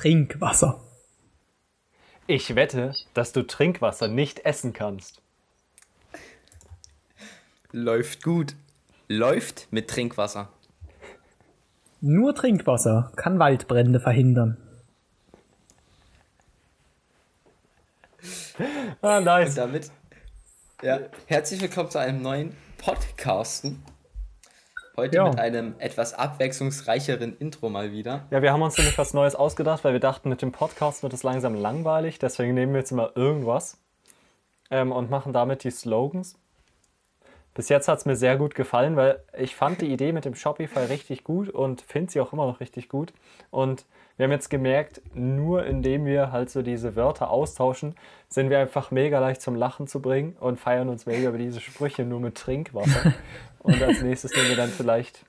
Trinkwasser. Ich wette, dass du Trinkwasser nicht essen kannst. Läuft gut. Läuft mit Trinkwasser. Nur Trinkwasser kann Waldbrände verhindern. Ah, nice. Und damit, ja, herzlich willkommen zu einem neuen Podcasten. Heute Ja. mit einem etwas abwechslungsreicheren Intro mal wieder. Ja, wir haben uns nämlich was Neues ausgedacht, weil wir dachten, mit dem Podcast wird es langsam langweilig. Deswegen nehmen wir jetzt immer irgendwas ähm, und machen damit die Slogans. Bis jetzt hat es mir sehr gut gefallen, weil ich fand die Idee mit dem Shopify richtig gut und finde sie auch immer noch richtig gut. Und wir haben jetzt gemerkt, nur indem wir halt so diese Wörter austauschen, sind wir einfach mega leicht zum Lachen zu bringen und feiern uns mega über diese Sprüche nur mit Trinkwasser. Und als nächstes nehmen wir dann vielleicht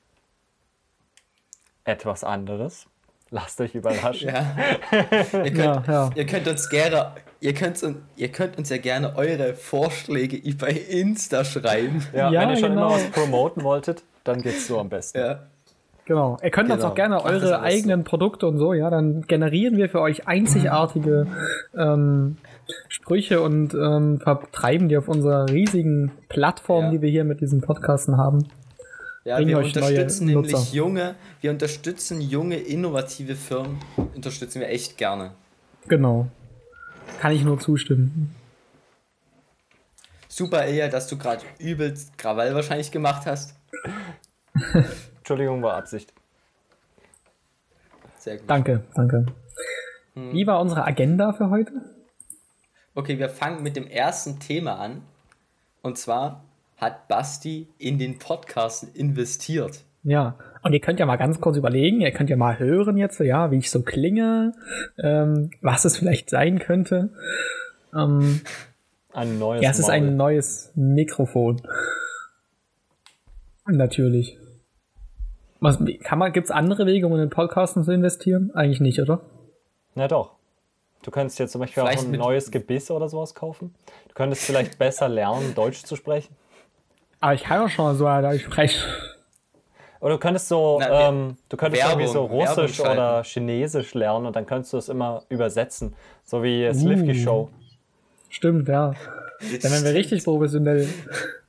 etwas anderes. Lasst euch überraschen. Ja. ihr, könnt, Ja, ja. ihr könnt uns gerne, ihr könnt, uns- ihr könnt uns ja gerne eure Vorschläge bei Insta schreiben. Ja, Ja, wenn ihr schon genau. immer was promoten wolltet, dann geht's so am besten. Ja. Genau. Ihr könnt uns Genau. auch gerne eure eigenen Produkte und so, ja, dann generieren wir für euch einzigartige ähm, Sprüche und ähm, vertreiben die auf unserer riesigen Plattform, Ja. die wir hier mit diesen Podcasten haben. Ja, Bringen wir euch neue unterstützen nämlich Nutzer. junge, wir unterstützen junge, innovative Firmen, unterstützen wir echt gerne. Genau. Kann ich nur zustimmen. Super, eher, dass du gerade übelst Krawall wahrscheinlich gemacht hast. Entschuldigung, war Absicht. Sehr gut. Danke, danke. Hm. Wie war unsere Agenda für heute? Okay, wir fangen mit dem ersten Thema an. Und zwar hat Basti in den Podcast investiert. Ja, und ihr könnt ja mal ganz kurz überlegen, ihr könnt ja mal hören jetzt, ja, wie ich so klinge, ähm, was es vielleicht sein könnte. Ähm, Ein neues ja, es ist Maul. ein neues Mikrofon. Natürlich. Was, kann man, gibt's andere Wege, um in den Podcasten zu investieren? Eigentlich nicht, oder? Na doch. Du könntest jetzt zum Beispiel auch Vielleicht ein mit- neues Gebiss oder sowas kaufen. Du könntest vielleicht besser lernen, Deutsch zu sprechen. Aber ich kann doch schon mal so, da ich spreche. Oder du könntest so, Na, ähm, du könntest Werbung- irgendwie so Russisch oder Chinesisch lernen und dann könntest du es immer übersetzen. So wie Slivki Uh. Show. Stimmt, ja. Dann wären wir richtig professionell.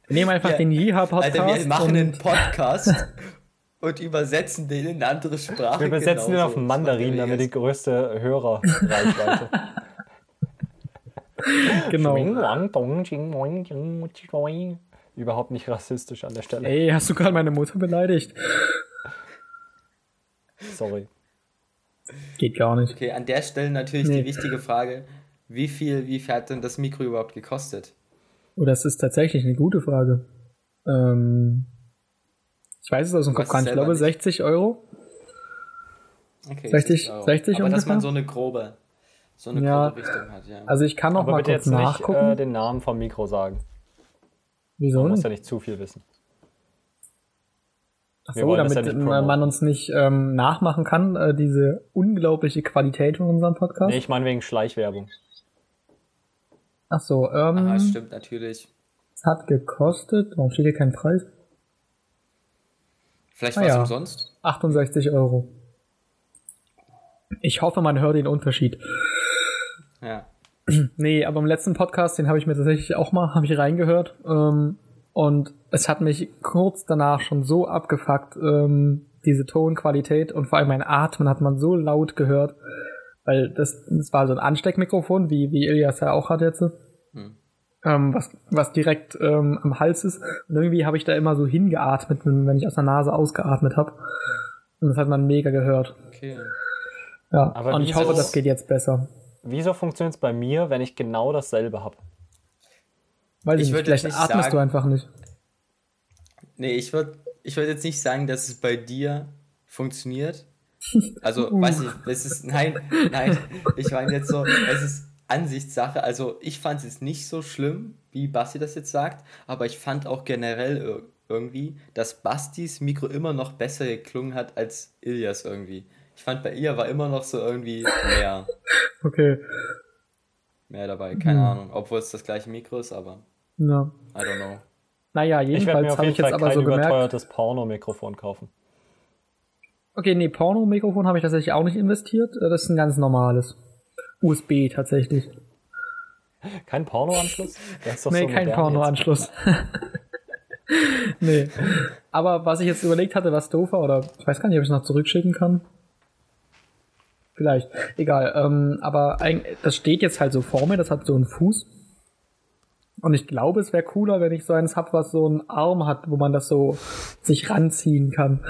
Wir nehmen einfach Ja. den Jiha-Podcast. Alter, wir machen einen Podcast und übersetzen den in eine andere Sprache. Wir übersetzen den genauso. auf Mandarin, damit die größte Hörerreichweite. Genau. Überhaupt nicht rassistisch an der Stelle. Ey, hast du gerade meine Mutter beleidigt? Sorry. Geht gar nicht. Okay, an der Stelle natürlich Nee. die wichtige Frage: Wie viel, wie viel hat denn das Mikro überhaupt gekostet? Oh, das ist tatsächlich eine gute Frage. Ähm, ich weiß es aus dem Kopf gar nicht. Ich glaube nicht. 60 Euro. Okay, 60 Euro. 60 Aber dass ungefähr? man so eine grobe, so eine Ja. grobe Richtung hat, ja. Also ich kann noch Aber mal bitte kurz jetzt nicht nachgucken. äh, den Namen vom Mikro sagen. Wieso Man muss ja nicht zu viel wissen. Ach wir so, damit ja man uns nicht ähm, nachmachen kann, äh, diese unglaubliche Qualität von unserem Podcast. Nee, ich meine wegen Schleichwerbung. Ach so, ähm, Ah, stimmt natürlich. es hat gekostet, warum steht hier kein Preis? Vielleicht Ah, war es ja. umsonst. 68 Euro. Ich hoffe, man hört den Unterschied. Ja. Nee, aber im letzten Podcast, den habe ich mir tatsächlich auch mal, habe ich reingehört. Ähm, und es hat mich kurz danach schon so abgefuckt, ähm, diese Tonqualität und vor allem mein Atmen hat man so laut gehört. Weil das, das war so ein Ansteckmikrofon, wie, wie Ilias ja auch hat jetzt. Hm. Ähm, was, was direkt ähm, am Hals ist. Und irgendwie habe ich da immer so hingeatmet, wenn ich aus der Nase ausgeatmet habe. Und das hat man mega gehört. Okay. Ja, Aber und ich hoffe, das geht jetzt besser. Wieso funktioniert es bei mir, wenn ich genau dasselbe habe? Weiß ich, Ich nicht, würd vielleicht jetzt nicht atmest sagen- du einfach nicht. Nee, ich würde ich würd jetzt nicht sagen, dass es bei dir funktioniert. Also, Uh. weiß ich, es ist, nein, nein, ich meine jetzt so, es ist Ansichtssache. Also, ich fand es jetzt nicht so schlimm, wie Basti das jetzt sagt, aber ich fand auch generell ir- irgendwie, dass Bastis Mikro immer noch besser geklungen hat als Ilias irgendwie. Ich fand bei ihr war immer noch so irgendwie mehr, Okay. mehr dabei. Keine Hm. Ahnung, obwohl es das gleiche Mikro ist, aber Ja. I don't know. Naja, Ich jedenfalls auf habe jeden ich jetzt Fall aber kein so gemerkt. überteuertes Porno-Mikrofon kaufen. Okay, nee, Porno-Mikrofon habe ich tatsächlich auch nicht investiert. Äh, Das ist ein ganz normales. USB tatsächlich. Kein Pornoanschluss? Das ist doch nee, so kein Pornoanschluss. nee. Aber was ich jetzt überlegt hatte, was doof war, oder ich weiß gar nicht, ob ich es noch zurückschicken kann. Vielleicht. Egal. Ähm, aber ein, das steht jetzt halt so vor mir, das hat so einen Fuß. Und ich glaube, es wäre cooler, wenn ich so eins hab, was so einen Arm hat, wo man das so sich ranziehen kann.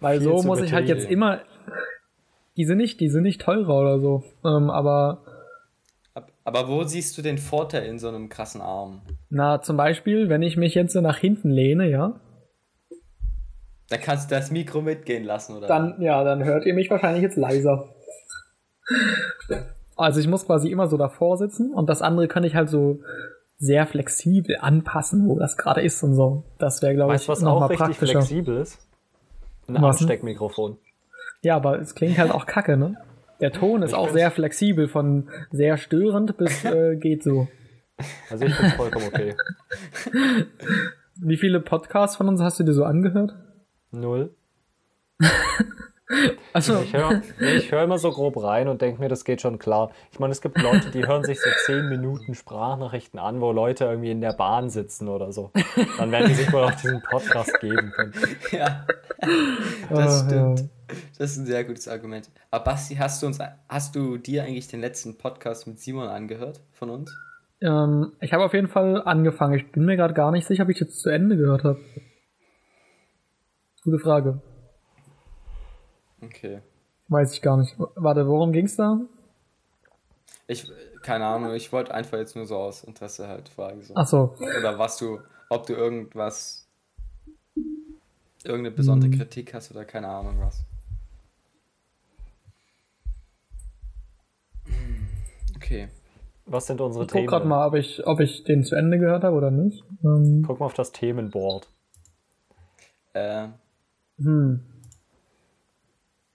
Weil Viel so muss ich halt jetzt immer. Die sind nicht, die sind nicht teurer oder so. Ähm, aber Ab- Aber wo siehst du den Vorteil in so einem krassen Arm? na, zum Beispiel, wenn ich mich jetzt so nach hinten lehne, ja, Da kannst du das Mikro mitgehen lassen, oder? dann, ja, dann hört ihr mich wahrscheinlich jetzt leiser. Also ich muss quasi immer so davor sitzen und das andere kann ich halt so sehr flexibel anpassen, wo das gerade ist und so. Das wäre, glaube Weißt ich, du, was noch auch mal richtig praktischer. flexibel ist? Ein Was? Ansteckmikrofon. Ja, aber es klingt halt auch kacke, ne? Der Ton ist Ich auch sehr flexibel, von sehr störend bis äh, geht so. Also ich finde es vollkommen okay. Wie viele Podcasts von uns hast du dir so angehört? Null. Also, Ich höre ich hör immer so grob rein und denke mir, das geht schon klar. Ich meine, es gibt Leute, die hören sich so 10 Minuten Sprachnachrichten an, wo Leute irgendwie in der Bahn sitzen oder so. Dann werden die sich wohl auch diesen Podcast geben können. ja, das äh, stimmt. ja. Das ist ein sehr gutes Argument. Aber Basti, hast du uns, hast du dir eigentlich den letzten Podcast mit Simon angehört von uns? Ähm, ich habe auf jeden Fall angefangen. Ich bin mir gerade gar nicht sicher, ob ich jetzt zu Ende gehört habe. Gute Frage. Okay. Weiß ich gar nicht. Warte, worum ging's da? Ich, keine Ahnung, ich wollte einfach jetzt nur so aus Interesse halt fragen. So. Ach so. Oder was du, ob du irgendwas, irgendeine besondere Hm. Kritik hast oder keine Ahnung was. Okay. Was sind unsere Ich guck Themen? gerade mal, ob ich, ob ich den zu Ende gehört habe oder nicht. Ähm, Guck mal auf das Themenboard. Äh, hm.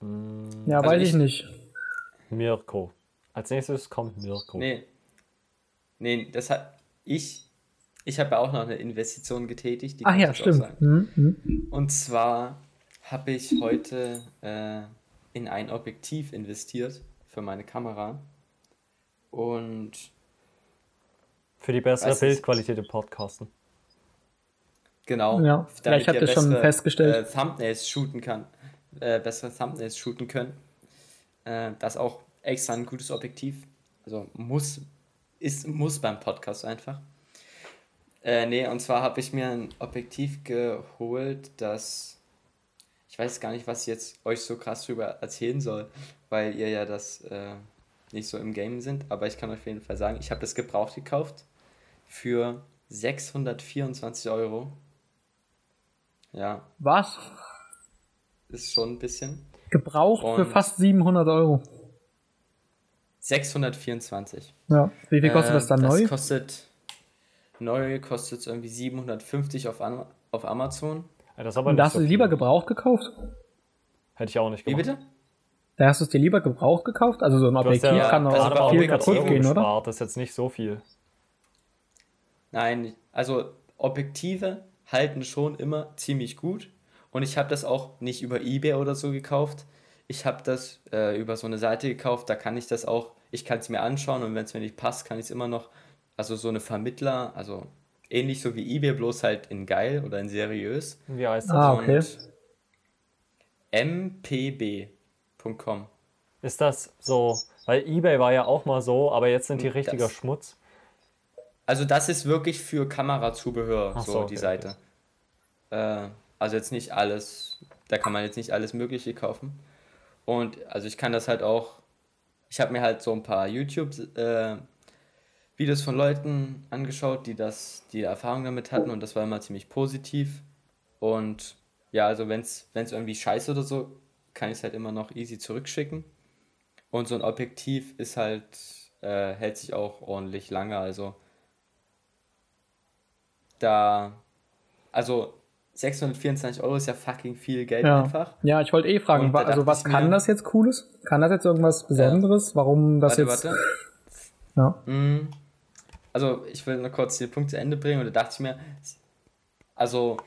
Hm, Ja, Also weiß ich- ich nicht. Mirko. Als nächstes kommt Mirko. nee. Nee, das hat, ich, ich habe ja auch noch eine Investition getätigt. die Ach kann ich ja, stimmt. sagen. Hm, hm. Und zwar habe ich heute äh, in ein Objektiv investiert für meine Kamera. Und Für die bessere Bildqualität im Podcasten. Genau, Ja, vielleicht habt wir ihr schon festgestellt. Äh, Thumbnails shooten kann. Äh, bessere Thumbnails shooten können. Äh, das ist auch extra ein gutes Objektiv. Also muss, ist, muss beim Podcast einfach. Äh, nee, und zwar habe ich mir ein Objektiv geholt, das ich weiß gar nicht, was ich jetzt euch so krass drüber erzählen soll, weil ihr ja das äh, nicht so im Game sind, aber ich kann auf jeden Fall sagen, ich habe das gebraucht gekauft für 624 Euro. Ja, Was? ist schon ein bisschen. Gebraucht für Und- fast 700 Euro. 624. Ja. Wie viel kostet Äh, das dann das neu? kostet neu kostet es irgendwie 750 auf, Am auf Amazon. Ja, das ist aber Und da hast so du lieber gebraucht gekauft? Hätte ich auch nicht Wie gemacht. bitte? Da hast du es dir lieber gebraucht gekauft? Also so ein Objektiv ja, kann gerade mal viel 100 kaputt gehen, oder? Das ist jetzt nicht so viel. Nein, also Objektive halten schon immer ziemlich gut. Und ich habe das auch nicht über eBay oder so gekauft. Ich habe das äh, über so eine Seite gekauft, da kann ich das auch, ich kann es mir anschauen und wenn es mir nicht passt, kann ich es immer noch, also so eine Vermittler, also ähnlich so wie eBay, bloß halt in geil oder in seriös. Wie heißt das? Ah, okay. Und mpb.com. Ist das so? Weil eBay war ja auch mal so, aber jetzt sind die Das- richtiger Schmutz. Also das ist wirklich für Kamerazubehör, Ach so, so, okay, die Seite. Äh, also jetzt nicht alles, da kann man jetzt nicht alles Mögliche kaufen. Und also ich kann das halt auch, ich habe mir halt so ein paar YouTube-Videos von Leuten angeschaut, die das, die Erfahrung damit hatten und das war immer ziemlich positiv. Und ja, also wenn es irgendwie scheiße oder so, kann ich es halt immer noch easy zurückschicken. Und so ein Objektiv ist halt, äh, hält sich auch ordentlich lange, also da, also 624 Euro ist ja fucking viel Geld Ja. einfach. Ja, ich wollte eh fragen, wa- also was kann mir- das jetzt Cooles? Kann das jetzt irgendwas Besonderes? Warum das Warte, jetzt. warte. Ja. Mm, Also, ich will noch kurz den Punkt zu Ende bringen und da dachte ich mir, also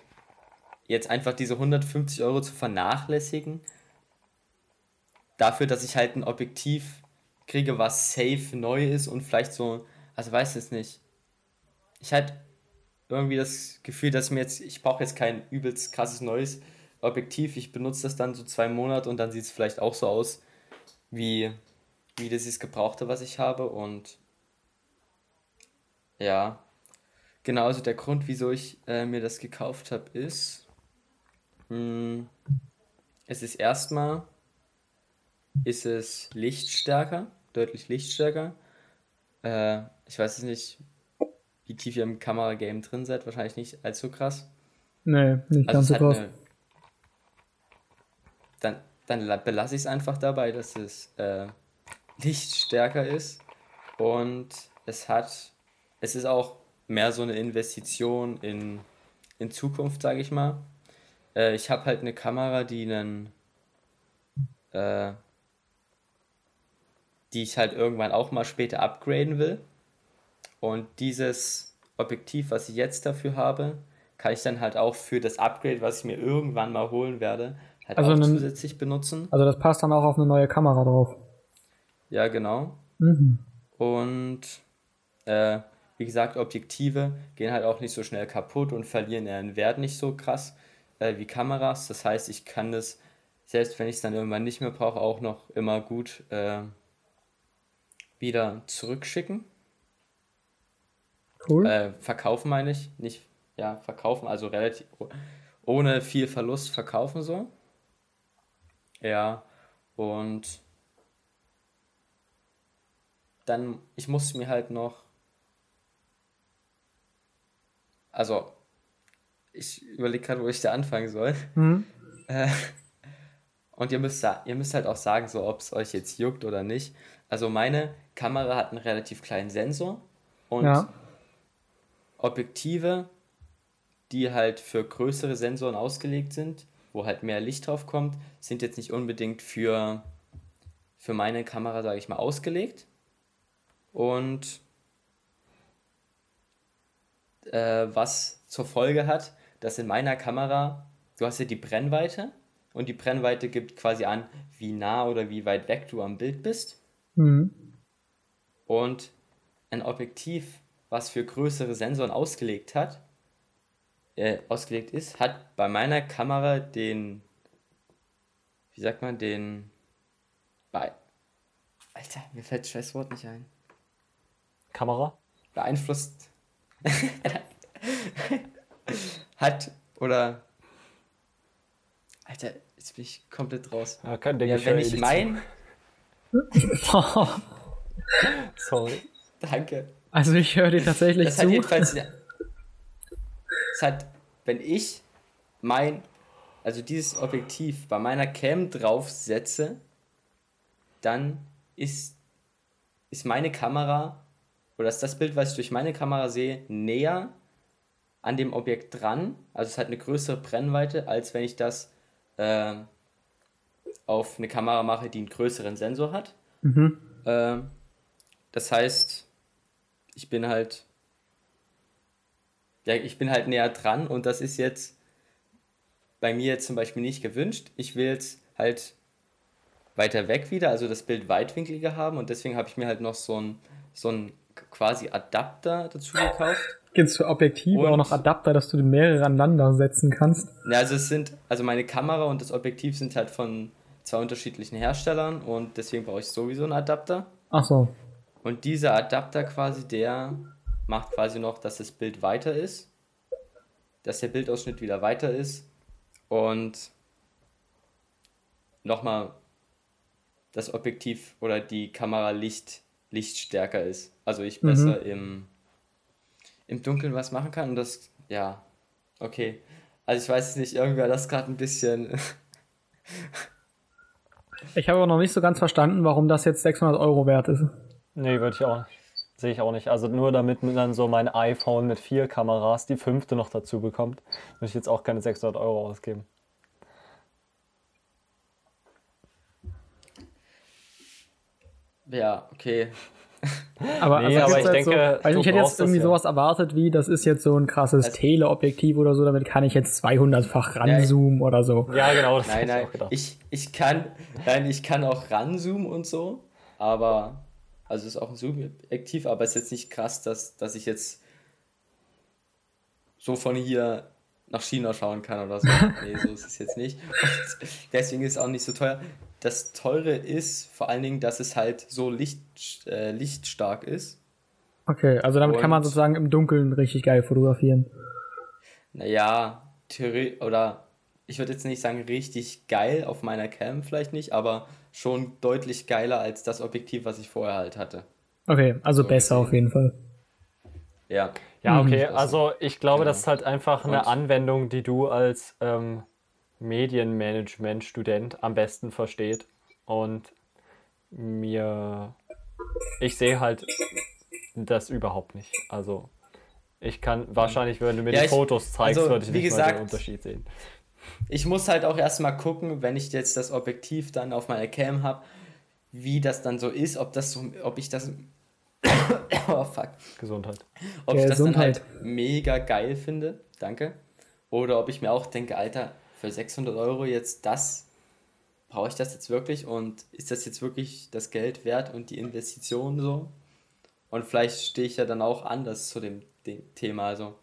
jetzt einfach diese 150 Euro zu vernachlässigen, dafür, dass ich halt ein Objektiv kriege, was safe neu ist und vielleicht so, also weiß es nicht. Ich halt irgendwie das Gefühl, dass mir jetzt, ich brauche jetzt kein übelst krasses neues Objektiv. Ich benutze das dann so zwei Monate und dann sieht es vielleicht auch so aus, wie, wie das ist Gebrauchte, was ich habe. Und ja, genau, also der Grund, wieso ich äh, mir das gekauft habe, ist, mh, hm, es ist erstmal, ist es lichtstärker, deutlich lichtstärker. Äh, ich weiß es nicht, wie tief ihr im Kameragame drin seid, wahrscheinlich nicht allzu krass. Nee, nicht also ganz so krass. Eine, dann, dann belasse ich es einfach dabei, dass es äh, lichtstärker ist und es hat, es ist auch mehr so eine Investition in, in Zukunft, sage ich mal. Äh, ich habe halt eine Kamera, die einen, äh, die ich halt irgendwann auch mal später upgraden will. Und dieses Objektiv, was ich jetzt dafür habe, kann ich dann halt auch für das Upgrade, was ich mir irgendwann mal holen werde, halt also auch einen, zusätzlich benutzen. Also das passt dann auch auf eine neue Kamera drauf. Ja, genau. Mhm. Und äh, wie gesagt, Objektive gehen halt auch nicht so schnell kaputt und verlieren ihren Wert nicht so krass äh, wie Kameras. Das heißt, ich kann das, selbst wenn ich es dann irgendwann nicht mehr brauche, auch noch immer gut äh, wieder zurückschicken. Cool. Äh, verkaufen meine ich, nicht, ja, verkaufen, also relativ ohne viel Verlust verkaufen so. Ja, und dann, ich musste mir halt noch, also, ich überlege gerade, wo ich da anfangen soll. Mhm. Äh, und ihr müsst, ihr müsst halt auch sagen, so ob es euch jetzt juckt oder nicht. Also meine Kamera hat einen relativ kleinen Sensor und ja. Objektive, die halt für größere Sensoren ausgelegt sind, wo halt mehr Licht drauf kommt, sind jetzt nicht unbedingt für, für meine Kamera, sage ich mal, ausgelegt. Und äh, was zur Folge hat, dass in meiner Kamera, du hast ja die Brennweite und die Brennweite gibt quasi an, wie nah oder wie weit weg du am Bild bist. Mhm. Und ein Objektiv was für größere Sensoren ausgelegt hat, äh, ausgelegt ist, hat bei meiner Kamera den, wie sagt man, den, bei, Alter, mir fällt das scheiß Wort nicht ein. Kamera? Beeinflusst, hat, oder, Alter, jetzt bin ich komplett raus. Ja, kann, ja, ich wenn ich mein... Sorry. Danke. Also ich höre dir tatsächlich das zu. Hat jedenfalls, das hat, wenn ich mein, also dieses Objektiv bei meiner Cam draufsetze, dann ist, ist meine Kamera, oder ist das Bild, was ich durch meine Kamera sehe, näher an dem Objekt dran. Also es hat eine größere Brennweite, als wenn ich das äh, auf eine Kamera mache, die einen größeren Sensor hat. Mhm. Äh, das heißt, ich bin halt, ja, ich bin halt näher dran und das ist jetzt bei mir jetzt zum Beispiel nicht gewünscht. Ich will jetzt halt weiter weg wieder, also das Bild weitwinkliger haben und deswegen habe ich mir halt noch so ein, so ein quasi Adapter dazu gekauft. Gibt es für Objektive und, auch noch Adapter, dass du die mehrere aneinander setzen kannst? Ja, also es sind, also meine Kamera und das Objektiv sind halt von zwei unterschiedlichen Herstellern und deswegen brauche ich sowieso einen Adapter. Ach so. Und dieser Adapter quasi, der macht quasi noch, dass das Bild weiter ist, dass der Bildausschnitt wieder weiter ist und nochmal das Objektiv oder die Kamera Licht, lichtstärker ist. Also ich besser mhm. im, im Dunkeln was machen kann und das, ja, okay. Also ich weiß es nicht, irgendwer das gerade ein bisschen... ich habe aber noch nicht so ganz verstanden, warum das jetzt 600 Euro wert ist. Nee, würde ich auch Sehe ich auch nicht. Also nur damit dann so mein iPhone mit vier Kameras die fünfte noch dazu bekommt, würde ich jetzt auch keine 600 Euro ausgeben. Ja, okay. Aber, Nee, also aber ich halt denke, so, weil du ich hätte jetzt das irgendwie ja. sowas erwartet, wie das ist jetzt so ein krasses Also- Teleobjektiv oder so, damit kann ich jetzt 200-fach Ja, ich- ranzoomen oder so. Ja, genau, das Nein, ich nein, auch gedacht. ich, ich kann, nein, ich kann auch ranzoomen und so, aber, also ist auch ein Zoom-Aktiv, aber ist jetzt nicht krass, dass, dass ich jetzt so von hier nach China schauen kann oder so. Nee, so ist es jetzt nicht. Und deswegen ist es auch nicht so teuer. Das Teure ist vor allen Dingen, dass es halt so licht, äh, lichtstark ist. Okay, also damit kann man Und- sozusagen im Dunkeln richtig geil fotografieren. Naja, Theorie oder ich würde jetzt nicht sagen richtig geil auf meiner Cam vielleicht nicht, aber schon deutlich geiler als das Objektiv, was ich vorher halt hatte. Okay, also So besser gesehen. auf jeden Fall. Ja. Ja, okay, Mhm. also ich glaube, Genau. das ist halt einfach eine Und- Anwendung, die du als ähm, Medienmanagement-Student am besten versteht. Und mir, ich sehe halt das überhaupt nicht. Also ich kann wahrscheinlich, wenn du mir Ja, die ich- Fotos zeigst, also, würde ich nicht mal den gesagt, Unterschied sehen. Ich muss halt auch erstmal gucken, wenn ich jetzt das Objektiv dann auf meiner Cam habe, wie das dann so ist, ob das so, ob ich das oh fuck, Gesundheit. ob ich das dann Gesundheit. halt mega geil finde, danke, oder ob ich mir auch denke, Alter, für 600 Euro jetzt das, brauche ich das jetzt wirklich und ist das jetzt wirklich das Geld wert und die Investition so? Und vielleicht stehe ich ja dann auch anders zu dem, dem Thema, also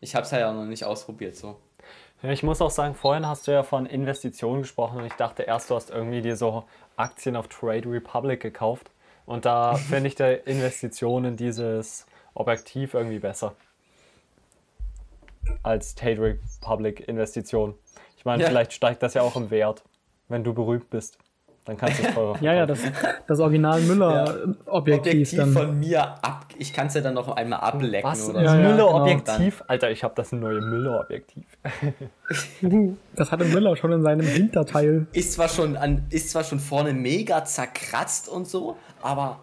ich habe es ja auch noch nicht ausprobiert so. Ja, ich muss auch sagen, vorhin hast du ja von Investitionen gesprochen und ich dachte erst, du hast irgendwie dir so Aktien auf Trade Republic gekauft. Und da finde ich der Investition in dieses Objektiv irgendwie besser. Als Trade Republic Investition. Ich meine, Ja. vielleicht steigt das ja auch im Wert, wenn du berühmt bist. Dann kannst du es teurer Ja, ja, das, das Original Müller-Objektiv Objektiv dann. von mir ab. Ich kann es ja dann noch einmal ablecken Was? oder Ja, das so. ja, Müller-Objektiv? Alter, ich habe das neue Müller-Objektiv. Das hatte Müller schon in seinem Hinterteil. Ist zwar schon an, ist zwar schon vorne mega zerkratzt und so, aber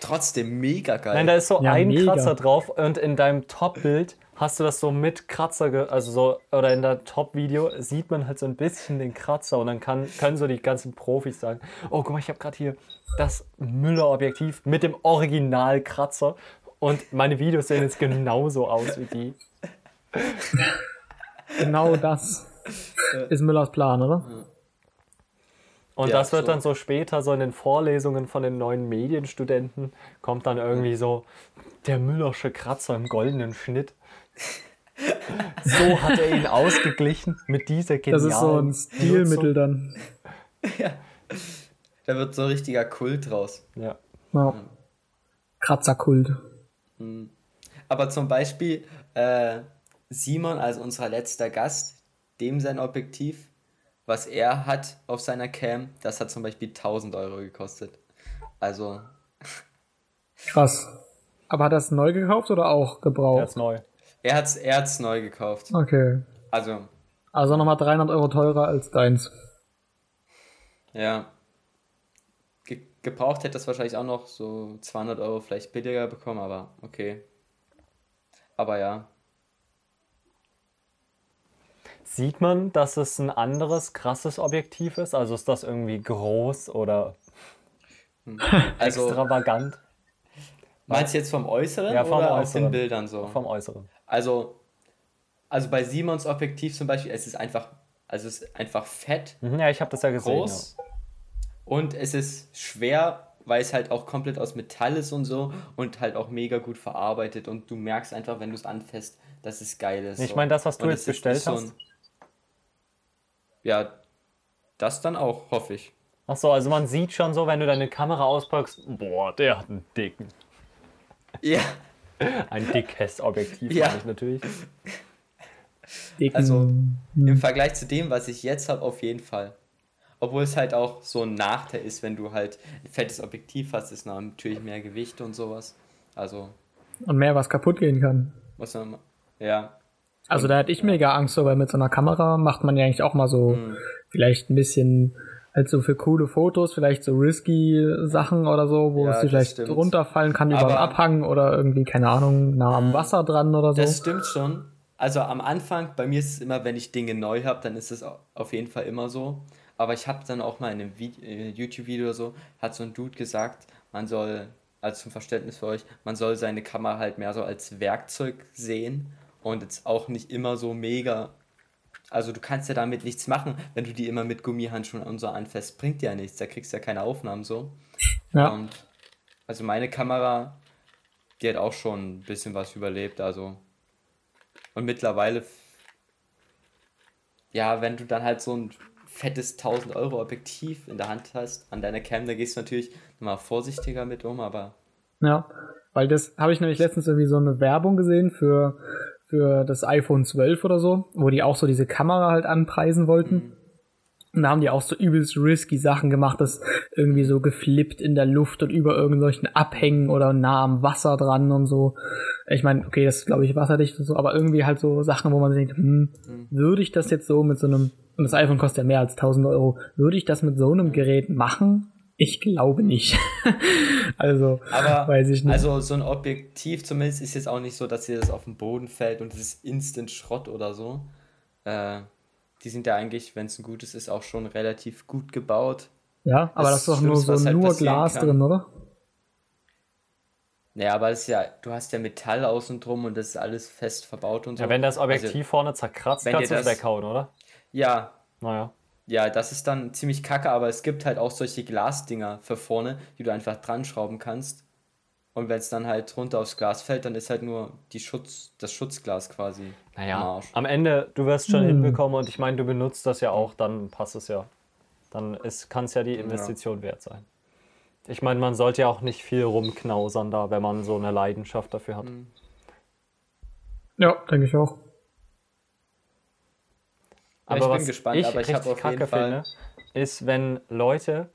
trotzdem mega geil. Nein, da ist so Ja, ein mega. Kratzer drauf und in deinem Top-Bild hast du das so mit Kratzer, ge- also so, oder in der Top-Video sieht man halt so ein bisschen den Kratzer und dann kann, können so die ganzen Profis sagen, oh guck mal, ich habe gerade hier das Müller-Objektiv mit dem Original-Kratzer und meine Videos sehen jetzt genauso aus wie die. Genau das ist Müllers Plan, oder? Und Ja, das wird so. dann so später, so in den Vorlesungen von den neuen Medienstudenten, kommt dann irgendwie so der Müllersche Kratzer im goldenen Schnitt. So hat er ihn ausgeglichen mit dieser Das genialen ist so ein Stilmittel dann. da wird so ein richtiger Kult draus. Ja. Ja. Kratzerkult. Aber zum Beispiel äh, Simon, also unser letzter Gast, dem sein Objektiv, was er hat auf seiner Cam, das hat zum Beispiel 1000 Euro gekostet. Also, Krass. Aber hat er es neu gekauft oder auch gebraucht? ist neu. Er hat's, er hat's neu gekauft. Okay. Also, Also nochmal 300 Euro teurer als deins. Ja. Ge gebraucht hätte das wahrscheinlich auch noch so 200 Euro vielleicht billiger bekommen, aber okay. Aber ja. Sieht man, dass es ein anderes krasses Objektiv ist? Also ist das irgendwie groß oder Also, extravagant meinst du jetzt vom Äußeren Ja, vom oder Äußeren. den Bildern so? vom Äußeren? Also, also bei Simons Objektiv zum Beispiel, es ist einfach, also es ist einfach fett, Mhm, ja, ich habe das ja gesehen. groß und es ist schwer, weil es halt auch komplett aus Metall ist und so und halt auch mega gut verarbeitet und du merkst einfach, wenn du es anfasst, dass es geil ist. Ich so. meine, das, was du Und jetzt bestellt nicht so hast. ein- Ja, das dann auch, hoffe ich. Ach so, also man sieht schon so, wenn du deine Kamera auspackst, boah, der hat einen dicken. Ja, Ein dickes Objektiv, Ja. meine ich natürlich. Dicken. Also, Hm. im Vergleich zu dem, was ich jetzt habe, auf jeden Fall. Obwohl es halt auch so ein Nachteil ist, wenn du halt ein fettes Objektiv hast, ist natürlich mehr Gewicht und sowas. Also, Und mehr, was kaputt gehen kann. man mal. Ja, Also da hätte ich mega Angst, so, weil mit so einer Kamera macht man ja eigentlich auch mal so Hm. vielleicht ein bisschen halt so für coole Fotos, vielleicht so risky Sachen oder so, wo Ja, es vielleicht stimmt. runterfallen kann über den Abhang oder irgendwie, keine Ahnung, nah am Wasser dran oder so. das stimmt schon. Also am Anfang, bei mir ist es immer, wenn ich Dinge neu habe, dann ist es au- auf jeden Fall immer so. Aber ich habe dann auch mal in einem äh, YouTube-Video oder so, hat so ein Dude gesagt, man soll, also zum Verständnis für euch, man soll seine Kamera halt mehr so als Werkzeug sehen und jetzt auch nicht immer so mega. Also du kannst ja damit nichts machen, wenn du die immer mit Gummihandschuhen und so anfasst, bringt ja nichts, da kriegst du ja keine Aufnahmen so. Ja. Und also meine Kamera, die hat auch schon ein bisschen was überlebt, also. Und mittlerweile, ja, wenn du dann halt so ein fettes 1000 Euro Objektiv in der Hand hast an deiner Cam, da gehst du natürlich nochmal vorsichtiger mit um, aber. Ja, weil das habe ich nämlich letztens irgendwie so eine Werbung gesehen für, für das iPhone 12 oder so, wo die auch so diese Kamera halt anpreisen wollten. Und da haben die auch so übelst risky Sachen gemacht, das irgendwie so geflippt in der Luft und über irgendwelchen Abhängen oder nah am Wasser dran und so. Ich meine, okay, das ist glaube ich wasserdicht und so, aber irgendwie halt so Sachen, wo man sich denkt, hm, würde ich das jetzt so mit so einem, und das iPhone kostet ja mehr als 1000 Euro, würde ich das mit so einem Gerät machen? Ich glaube nicht. also, aber, weiß ich nicht. Also, so ein Objektiv zumindest ist jetzt auch nicht so, dass dir das auf den Boden fällt und es ist instant Schrott oder so. Äh, die sind ja eigentlich, wenn es ein gutes ist, auch schon relativ gut gebaut. Ja, aber das, das ist doch nur so halt nur Glas kann. drin, oder? Naja, aber das ist ja, du hast ja Metall außen drum und das ist alles fest verbaut und so. Ja, wenn das Objektiv also, vorne zerkratzt, kannst du es weghauen, oder? Ja. Naja. Ja, das ist dann ziemlich kacke, aber es gibt halt auch solche Glasdinger für vorne, die du einfach dran schrauben kannst. Und wenn es dann halt runter aufs Glas fällt, dann ist halt nur die Schutz, das Schutzglas quasi. Naja, am Ende, du wirst schon hm. hinbekommen und ich meine, du benutzt das ja auch, dann passt es ja. Dann kann es ja die Investition ja. wert sein. Ich meine, man sollte ja auch nicht viel rumknausern da, wenn man so eine Leidenschaft dafür hat. Hm. Ja, denke ich auch. Aber ich bin gespannt, ich aber ich habe auf jeden Fall finde, ist, wenn Leute,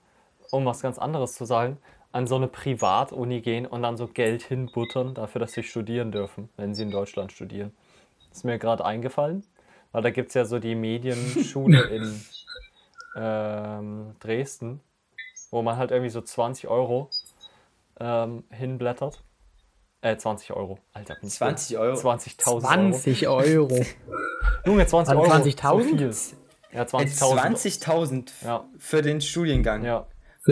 um was ganz anderes zu sagen, an so eine Privatuni gehen und dann so Geld hinbuttern dafür, dass sie studieren dürfen, wenn sie in Deutschland studieren. Das ist mir gerade eingefallen, weil da gibt es ja so die Medienschule in ähm, Dresden, wo man halt irgendwie so 20 Euro ähm, hinblättert. Äh, 20 Euro. Alter, 20 Euro? 20.000 20 Euro. Junge, 20 Euro. 20.000? So ja, 20.000. 20.000 ja. für den Studiengang. Ja.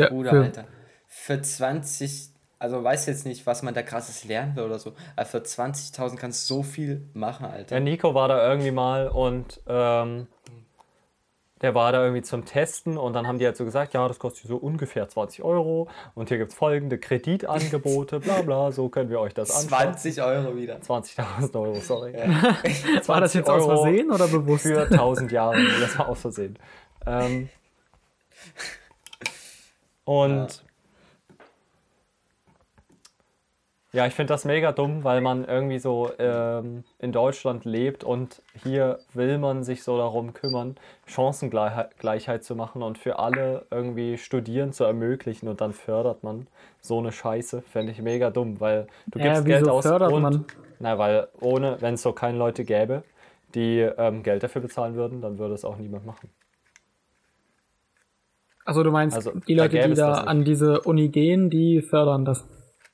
Bruder, Alter für 20, also weiß jetzt nicht, was man da krasses lernen will oder so, aber für 20.000 kannst du so viel machen, Alter. Der Nico war da irgendwie mal und ähm, der war da irgendwie zum Testen und dann haben die halt so gesagt, ja, das kostet so ungefähr 20 Euro und hier gibt es folgende Kreditangebote, bla bla, so können wir euch das anschauen. 20 Euro wieder. 20.000 Euro, sorry. Ja. war das jetzt Euro aus Versehen oder bewusst? Für 1000 Jahre, das war aus Versehen. Ähm, und ja. Ja, ich finde das mega dumm, weil man irgendwie so ähm, in Deutschland lebt und hier will man sich so darum kümmern, Chancengleichheit zu machen und für alle irgendwie Studieren zu ermöglichen und dann fördert man so eine Scheiße. Fände ich mega dumm, weil du gibst Geld aus und, man? Na, weil ohne, wenn es so keine Leute gäbe, die ähm, Geld dafür bezahlen würden, dann würde es auch niemand machen. Also du meinst, also, die Leute, die da an diese Uni gehen, die fördern das?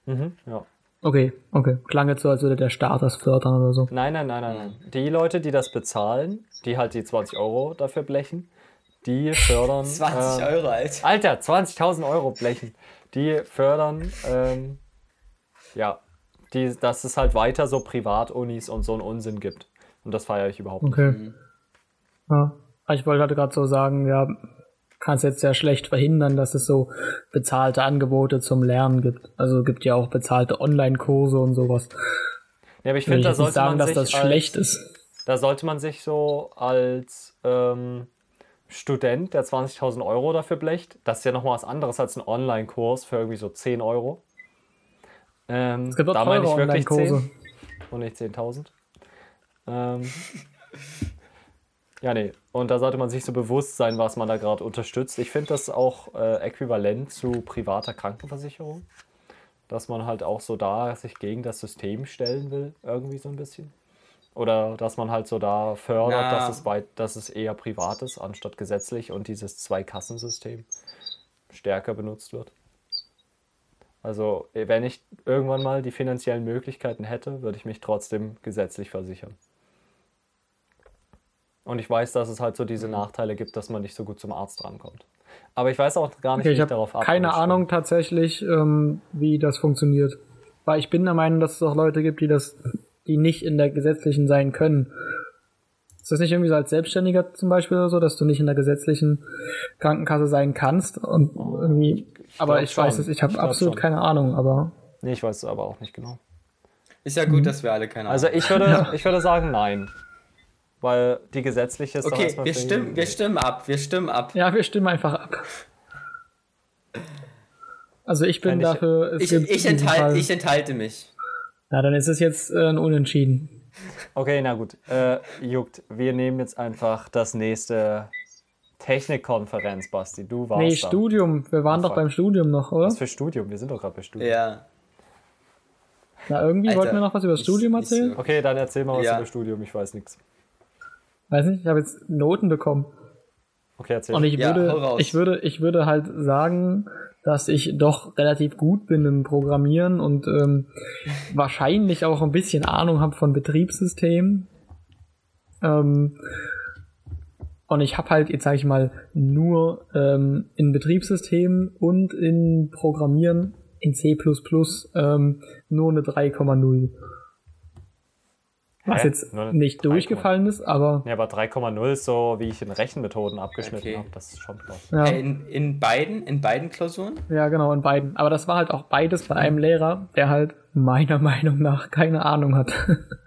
Mhm, ja. Okay, okay. Klang jetzt so, als würde der Staat das fördern oder so. Nein, nein, nein, nein, nein. Die Leute, die das bezahlen, die halt die 20 Euro dafür blechen, die fördern. 20 äh, Euro, Alter. Alter, 20.000 Euro blechen. Die fördern, ähm, ja, die, dass es halt weiter so Privatunis und so einen Unsinn gibt. Und das feiere ich überhaupt okay. nicht. Okay. Ja. Ich wollte gerade so sagen, ja, kannst jetzt sehr schlecht verhindern, dass es so bezahlte Angebote zum Lernen gibt. Also gibt ja auch bezahlte Online-Kurse und sowas. Ja, aber ich finde, da sollte sagen, man dass das als, schlecht ist. Da sollte man sich so als ähm, Student, der 20.000 Euro dafür blecht, das ist ja nochmal was anderes als ein Online-Kurs für irgendwie so 10 Euro. Ähm, es gibt da meine ich wirklich 10 und nicht 10.000. Ähm, ja, nee. Und da sollte man sich so bewusst sein, was man da gerade unterstützt. Ich finde das auch äh, äquivalent zu privater Krankenversicherung. Dass man halt auch so da sich gegen das System stellen will, irgendwie so ein bisschen. Oder dass man halt so da fördert, dass es, weit, dass es eher privat ist, anstatt gesetzlich und dieses Zwei-Kassensystem stärker benutzt wird. Also, wenn ich irgendwann mal die finanziellen Möglichkeiten hätte, würde ich mich trotzdem gesetzlich versichern. Und ich weiß, dass es halt so diese Nachteile gibt, dass man nicht so gut zum Arzt rankommt. Aber ich weiß auch gar nicht, Okay, wie ich ich habe darauf keine abgerutscht bin. Ahnung tatsächlich, ähm, wie das funktioniert. Weil ich bin der Meinung, dass es auch Leute gibt, die das, die nicht in der gesetzlichen sein können. Ist das nicht irgendwie so als Selbstständiger zum Beispiel oder so, dass du nicht in der gesetzlichen Krankenkasse sein kannst und irgendwie. aber glaub ich weiß schon. es, ich habe Ich absolut schon. keine Ahnung, aber Nee, ich weiß es aber auch nicht genau. Ist ja gut, dass wir alle keine Also Ahnung ich würde, ich würde sagen nein. Weil die gesetzliche ist Okay, wir stimmen, wir stimmen ab, wir stimmen ab. ja, wir stimmen einfach ab. Also ich bin Nein, dafür. Ich, ich, Fall- ich enthalte mich. Na, dann ist es jetzt äh, ein Unentschieden. Okay, na gut. Äh, juckt, wir nehmen jetzt einfach das nächste Technikkonferenz, Basti. Du warst Nee. Studium. Wir waren Ach, doch beim Studium noch, oder? Was für Studium? Wir sind doch gerade bei Studium. Ja. Na, irgendwie Alter, wollten wir noch was über das Studium nicht so. erzählen. Okay, dann erzähl mal was Ja. über Studium. Ich weiß nichts. Weiß nicht, ich habe jetzt Noten bekommen. Okay, erzähl. Und ich Ja, hau würde, raus. ich würde, ich würde halt sagen, dass ich doch relativ gut bin im Programmieren und ähm, wahrscheinlich auch ein bisschen Ahnung habe von Betriebssystemen. Ähm, und ich habe halt, jetzt sage ich mal, nur ähm, in Betriebssystemen und in Programmieren in C++ ähm, nur eine 3,0. Was Hä? jetzt Nur nicht 3,0? durchgefallen ist, aber Ja, aber 3,0 ist so, wie ich in Rechenmethoden abgeschnitten Okay. habe. Das ist schon krass. ja. Äh, In, in beiden, in beiden Klausuren? Ja, genau, in beiden. Aber das war halt auch beides bei einem Lehrer, der halt meiner Meinung nach keine Ahnung hat.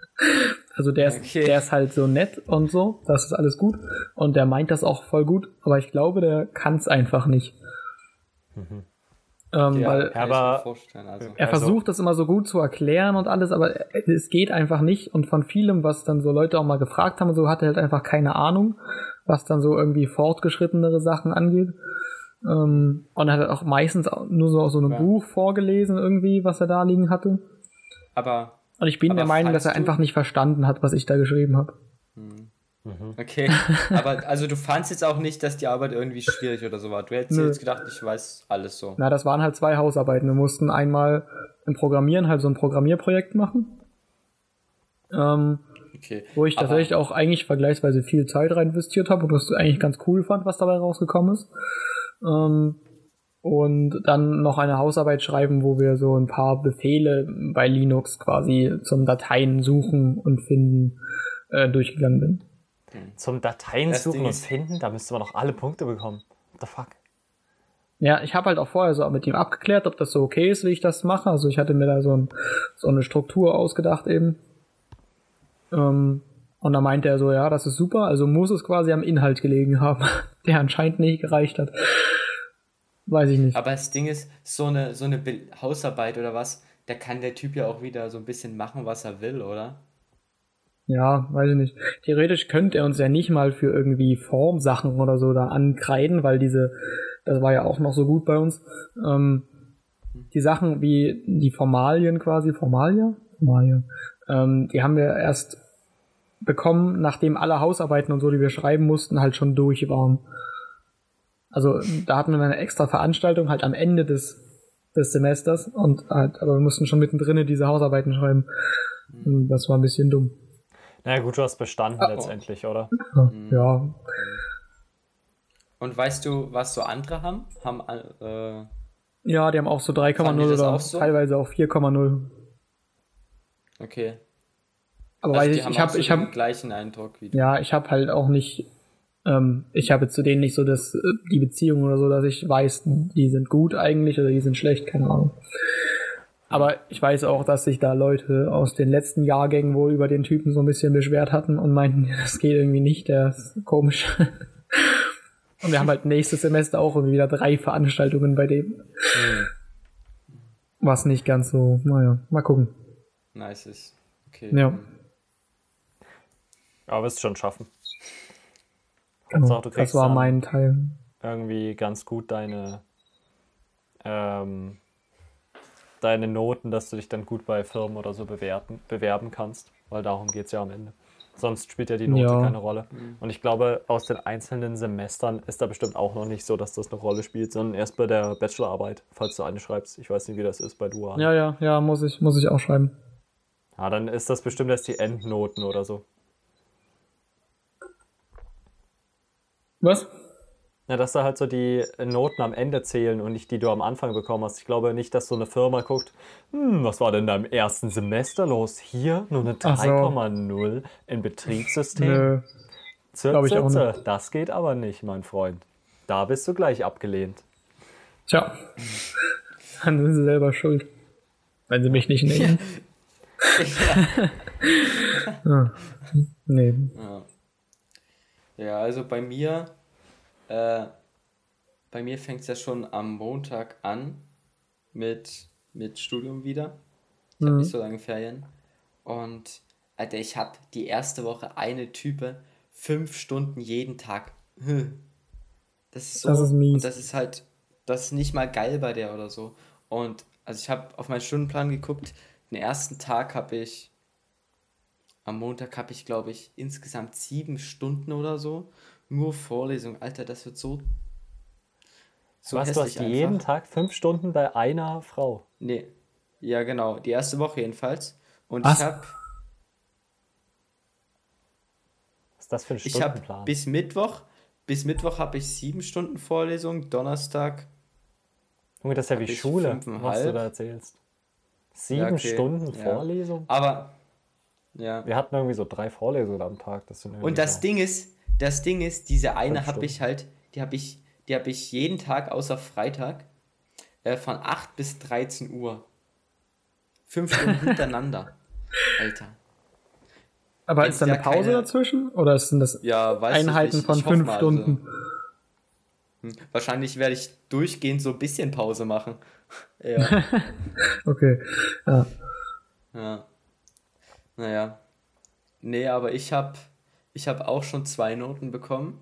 also der ist, Okay. der ist halt so nett und so, das ist alles gut. Und der meint das auch voll gut, aber ich glaube, der kann es einfach nicht. Ähm, weil kann ich aber-. Also. er also- versucht das immer so gut zu erklären und alles, aber es geht einfach nicht. Und von vielem, was dann so Leute auch mal gefragt haben, so hat er halt einfach keine Ahnung, was dann so irgendwie fortgeschrittenere Sachen angeht. Ähm, und er hat auch meistens nur so aus so einem Ja. Buch vorgelesen, irgendwie, was er da liegen hatte. Aber, Und ich bin der Meinung, dass er einfach nicht verstanden hat, was ich da geschrieben habe. Okay. Aber, also du fandst jetzt auch nicht, dass die Arbeit irgendwie schwierig oder so war. Du hättest Nö. jetzt gedacht, ich weiß alles so. Na, das waren halt zwei Hausarbeiten. Wir mussten einmal im Programmieren halt so ein Programmierprojekt machen. Ähm, Okay. wo ich Aber- tatsächlich auch eigentlich vergleichsweise viel Zeit rein investiert habe und das eigentlich ganz cool fand, was dabei rausgekommen ist. Ähm, und dann noch eine Hausarbeit schreiben, wo wir so ein paar Befehle bei Linux quasi zum Dateien suchen und finden äh, durchgegangen bin. Zum Dateien Das suchen Ding und finden, da müsste man noch alle Punkte bekommen. What the fuck? Ja, ich habe halt auch vorher so mit ihm abgeklärt, ob das so okay ist, wie ich das mache. Also ich hatte mir da so, ein, so eine Struktur ausgedacht eben. Ähm, und da meinte er so, ja, das ist super, also muss es quasi am Inhalt gelegen haben, der anscheinend nicht gereicht hat. Weiß ich nicht. Aber das Ding ist, so eine, so eine Be- Hausarbeit oder was, da kann der Typ ja auch wieder so ein bisschen machen, was er will, oder? Ja, weiß ich nicht. Theoretisch könnte er uns ja nicht mal für irgendwie Formsachen oder so da ankreiden, weil diese, das war ja auch noch so gut bei uns, ähm, die Sachen wie die Formalien quasi, Formalia? Formalia. Ähm, die haben wir erst bekommen, nachdem alle Hausarbeiten und so, die wir schreiben mussten, halt schon durch waren. Also da hatten wir eine extra Veranstaltung halt am Ende des, des Semesters und halt, aber wir mussten schon mittendrin diese Hausarbeiten schreiben. Das war ein bisschen dumm. Na ja, gut, du hast bestanden Ah, oh. letztendlich, oder? Ja, Und weißt du, was so andere haben? Haben äh, Ja, die haben auch so Fanden die 3,0 das oder auch so? teilweise auch 4,0. okay. Aber Also weiß die ich, ich habe, so ich den habe, gleichen Eindruck wie du. ja, ich habe halt auch nicht, ähm, ich habe zu denen nicht so das, äh, die Beziehung oder so, dass ich weiß, die sind gut eigentlich oder die sind schlecht, keine Ahnung. Aber ich weiß auch, dass sich da Leute aus den letzten Jahrgängen wohl über den Typen so ein bisschen beschwert hatten und meinten, das geht irgendwie nicht, der ist komisch. Und wir haben halt nächstes Semester auch irgendwie wieder drei Veranstaltungen bei dem. Hm, Was nicht ganz so, naja, mal gucken. nice ist. Okay. Ja. Aber wirst schon schaffen. Genau, du das war mein Teil. irgendwie ganz gut deine, ähm, deine Noten, dass du dich dann gut bei Firmen oder so bewerten, bewerben kannst, weil darum geht es ja am Ende. Sonst spielt ja die Note Ja. keine Rolle. Und ich glaube, aus den einzelnen Semestern ist da bestimmt auch noch nicht so, dass das eine Rolle spielt, sondern erst bei der Bachelorarbeit, falls du eine schreibst. Ich weiß nicht, wie das ist bei Dual. Ja, ja, ja, muss ich, muss ich auch schreiben. Ja, dann ist das bestimmt erst die Endnoten oder so. Was? Ja, dass da halt so die Noten am Ende zählen und nicht die du am Anfang bekommen hast. Ich glaube nicht, dass so eine Firma guckt, hm, was war denn da im ersten Semester los? Hier nur eine Ach so. 3,0 im Betriebssystem. Nö. Zir, ich auch zir. Das geht aber nicht, mein Freund. Da bist du gleich abgelehnt. Tja. Dann sind sie selber schuld. Wenn sie mich nicht nehmen. ja. Nee. Ja. ja, also bei mir, äh, bei mir fängt es ja schon am Montag an mit, mit Studium wieder. Ich habe Mhm. nicht so lange Ferien. Und Alter, ich habe die erste Woche eine Type fünf Stunden jeden Tag. Das ist so. Das ist mies. Und das ist halt, das ist nicht mal geil bei der oder so. Und also ich habe auf meinen Stundenplan geguckt. Den ersten Tag habe ich, am Montag habe ich glaube ich insgesamt sieben Stunden oder so. Nur Vorlesung. Alter, das wird so. So Was, du hast jeden einfach. Tag fünf Stunden bei einer Frau. Nee. Ja, genau. Die erste Woche jedenfalls. Und Was? ich habe Was ist das für ein ich hab Stundenplan? bis Mittwoch, bis Mittwoch habe ich sieben Stunden Vorlesung, Donnerstag. Junge, das ist ja wie ich Schule, was du da erzählst. Sieben Ja, okay. Stunden Ja. Vorlesung? Aber ja. Wir hatten irgendwie so drei Vorlesungen am Tag. Das Und das so. Ding ist, das Ding ist, diese eine habe ich halt, die habe ich, die habe ich jeden Tag außer Freitag äh, von 8 bis 13 Uhr. Fünf Stunden hintereinander. Alter. Aber Gibt's ist da eine Pause keine- dazwischen? Oder sind das Ja, Einheiten von fünf mal, Stunden? Also, hm, wahrscheinlich werde ich durchgehend so ein bisschen Pause machen. ja. Okay. Ja. Ja. Naja. Nee, aber ich habe ich hab auch schon zwei Noten bekommen.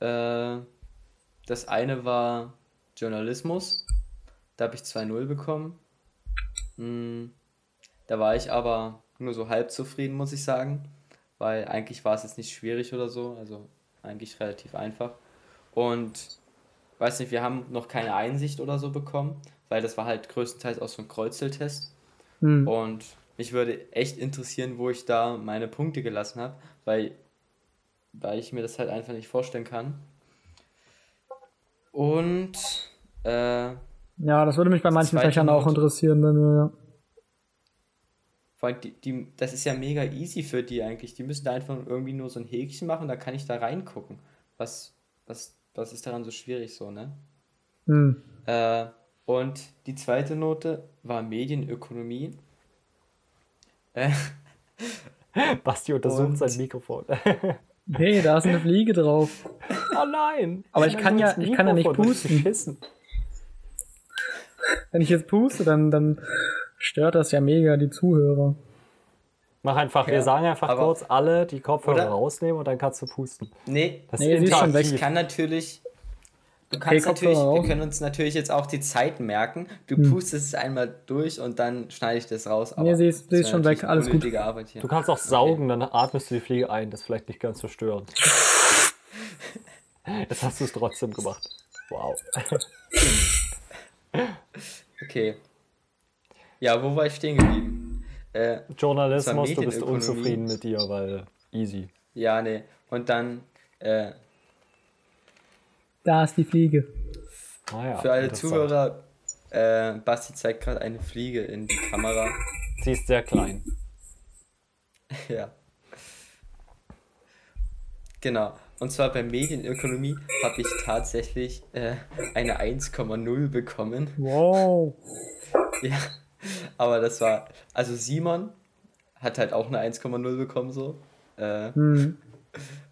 Äh, das eine war Journalismus. Da habe ich 2-0 bekommen. Hm, da war ich aber nur so halb zufrieden, muss ich sagen. Weil eigentlich war es jetzt nicht schwierig oder so. Also eigentlich relativ einfach. Und weiß nicht, wir haben noch keine Einsicht oder so bekommen, weil das war halt größtenteils auch so ein Kreuzeltest. Hm. Und mich würde echt interessieren, wo ich da meine Punkte gelassen habe, weil, weil ich mir das halt einfach nicht vorstellen kann. Und äh, Ja, das würde mich bei manchen Fächern auch interessieren, wenn wir, ja. vor allem die, die, das ist ja mega easy für die eigentlich. Die müssen da einfach irgendwie nur so ein Häkchen machen, da kann ich da reingucken. Was, was, was ist daran so schwierig so, ne? Hm. Äh, und die zweite Note war Medienökonomie. Basti untersucht Und- sein Mikrofon. Hey, da ist eine Fliege drauf. oh nein! Aber ich kann ja- ich kann ja nicht pusten. Wenn ich jetzt puste, dann, dann stört das ja mega die Zuhörer. Mach einfach, wir Ja, sagen einfach kurz alle die Kopfhörer rausnehmen und dann kannst du pusten. nee, Das Nee, sie ist schon weg. Ich kann natürlich. Du Okay, kannst natürlich, Kopfhörer wir können uns natürlich jetzt auch die Zeit merken. Du Hm. pustest es einmal durch und dann schneide ich das raus. Nee, sie ist- sie das ist schon natürlich weg, alles gut. unnötige Arbeit hier. Du kannst auch saugen, dann atmest du die Fliege ein. Das ist vielleicht nicht ganz so störend. Jetzt hast du es trotzdem gemacht. Wow. Okay. Ja, wo war ich stehen geblieben? Äh, Journalismus, du bist unzufrieden mit dir, weil easy. ja, nee. Und dann äh, Da ist die Fliege. Ah, ja, für alle. Zuhörer, äh, Basti zeigt gerade eine Fliege in die Kamera. Sie ist sehr klein. Ja. Genau. Und zwar bei Medienökonomie habe ich tatsächlich äh, eine 1,0 bekommen. Wow. Ja. Aber das war. Also Simon hat halt auch eine 1,0 bekommen so. Äh, Hm.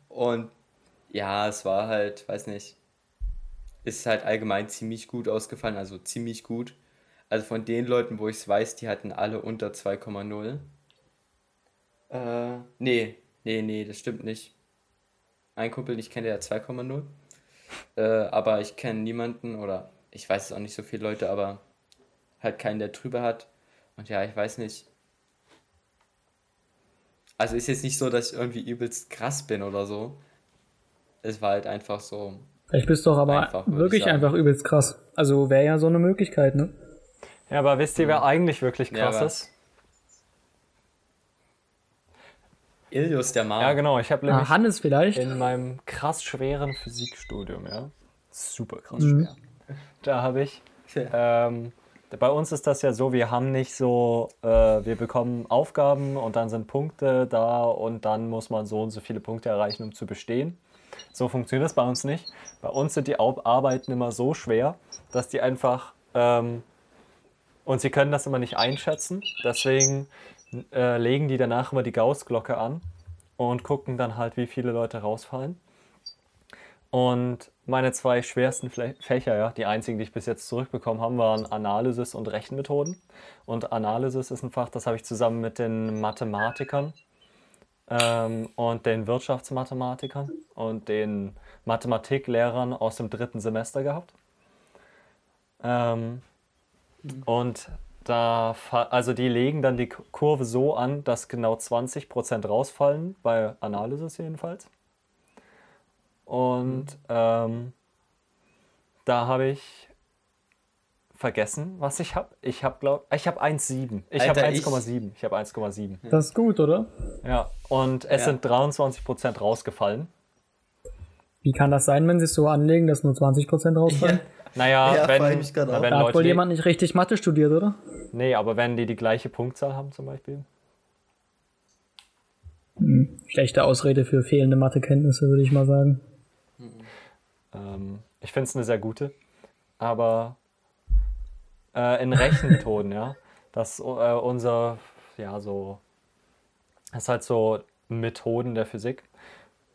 und ja, es war halt, weiß nicht. Ist halt allgemein ziemlich gut ausgefallen, also ziemlich gut. Also von den Leuten, wo ich es weiß, die hatten alle unter 2,0. Äh, nee, nee, nee, das stimmt nicht. Ein Kumpel, ich kenne, hat 2,0. Äh, aber ich kenne niemanden oder ich weiß es auch nicht so viele Leute, aber halt keinen, der drüber hat. Und ja, ich weiß nicht. Also ist jetzt nicht so, dass ich irgendwie übelst krass bin oder so. Es war halt einfach so. Vielleicht bist du doch aber Einfach, wirklich einfach übelst krass. Also wäre ja so eine Möglichkeit, ne? Ja, aber wisst ihr, wer eigentlich wirklich Ja, krass aber- ist? Ilius, der Mann. Ja, genau. Ich habe Ah, nämlich Hannes vielleicht. in meinem krass schweren Physikstudium, ja, super krass Mhm. schwer. Da habe ich, ähm, bei uns ist das ja so, wir haben nicht so, äh, wir bekommen Aufgaben und dann sind Punkte da und dann muss man so und so viele Punkte erreichen, um zu bestehen. So funktioniert das bei uns nicht. Bei uns sind die Arbeiten immer so schwer, dass die einfach, ähm, und sie können das immer nicht einschätzen, deswegen äh, legen die danach immer die Gaußglocke an und gucken dann halt, wie viele Leute rausfallen. Und meine zwei schwersten Fle- Fächer, ja, die einzigen, die ich bis jetzt zurückbekommen habe, waren Analysis und Rechenmethoden. Und Analysis ist ein Fach, das habe ich zusammen mit den Mathematikern ähm, und den Wirtschaftsmathematikern und den Mathematiklehrern aus dem dritten Semester gehabt. Ähm, und da, also die legen dann die Ku- Kurve so an, dass genau 20% rausfallen, bei Analysis jedenfalls. Und ähm, da habe ich vergessen, was ich habe. Ich habe, glaube ich, habe 1,7. Ich habe Alter, ich- 1,7. Ich habe 1,7. Das ist gut, oder? Ja, und es Ja. sind 23% rausgefallen. Wie kann das sein, wenn sie es so anlegen, dass nur 20% rausfallen? Naja, Ja, wenn, na, wenn Da hat Leute wohl jemand nicht richtig Mathe studiert, oder? Nee, aber wenn die die gleiche Punktzahl haben zum Beispiel. Schlechte Ausrede für fehlende Mathekenntnisse, würde ich mal sagen. Ähm, ich finde es eine sehr gute. Aber äh, in Rechenmethoden, ja, dass äh, unser, ja, so, das ist halt so Methoden der Physik.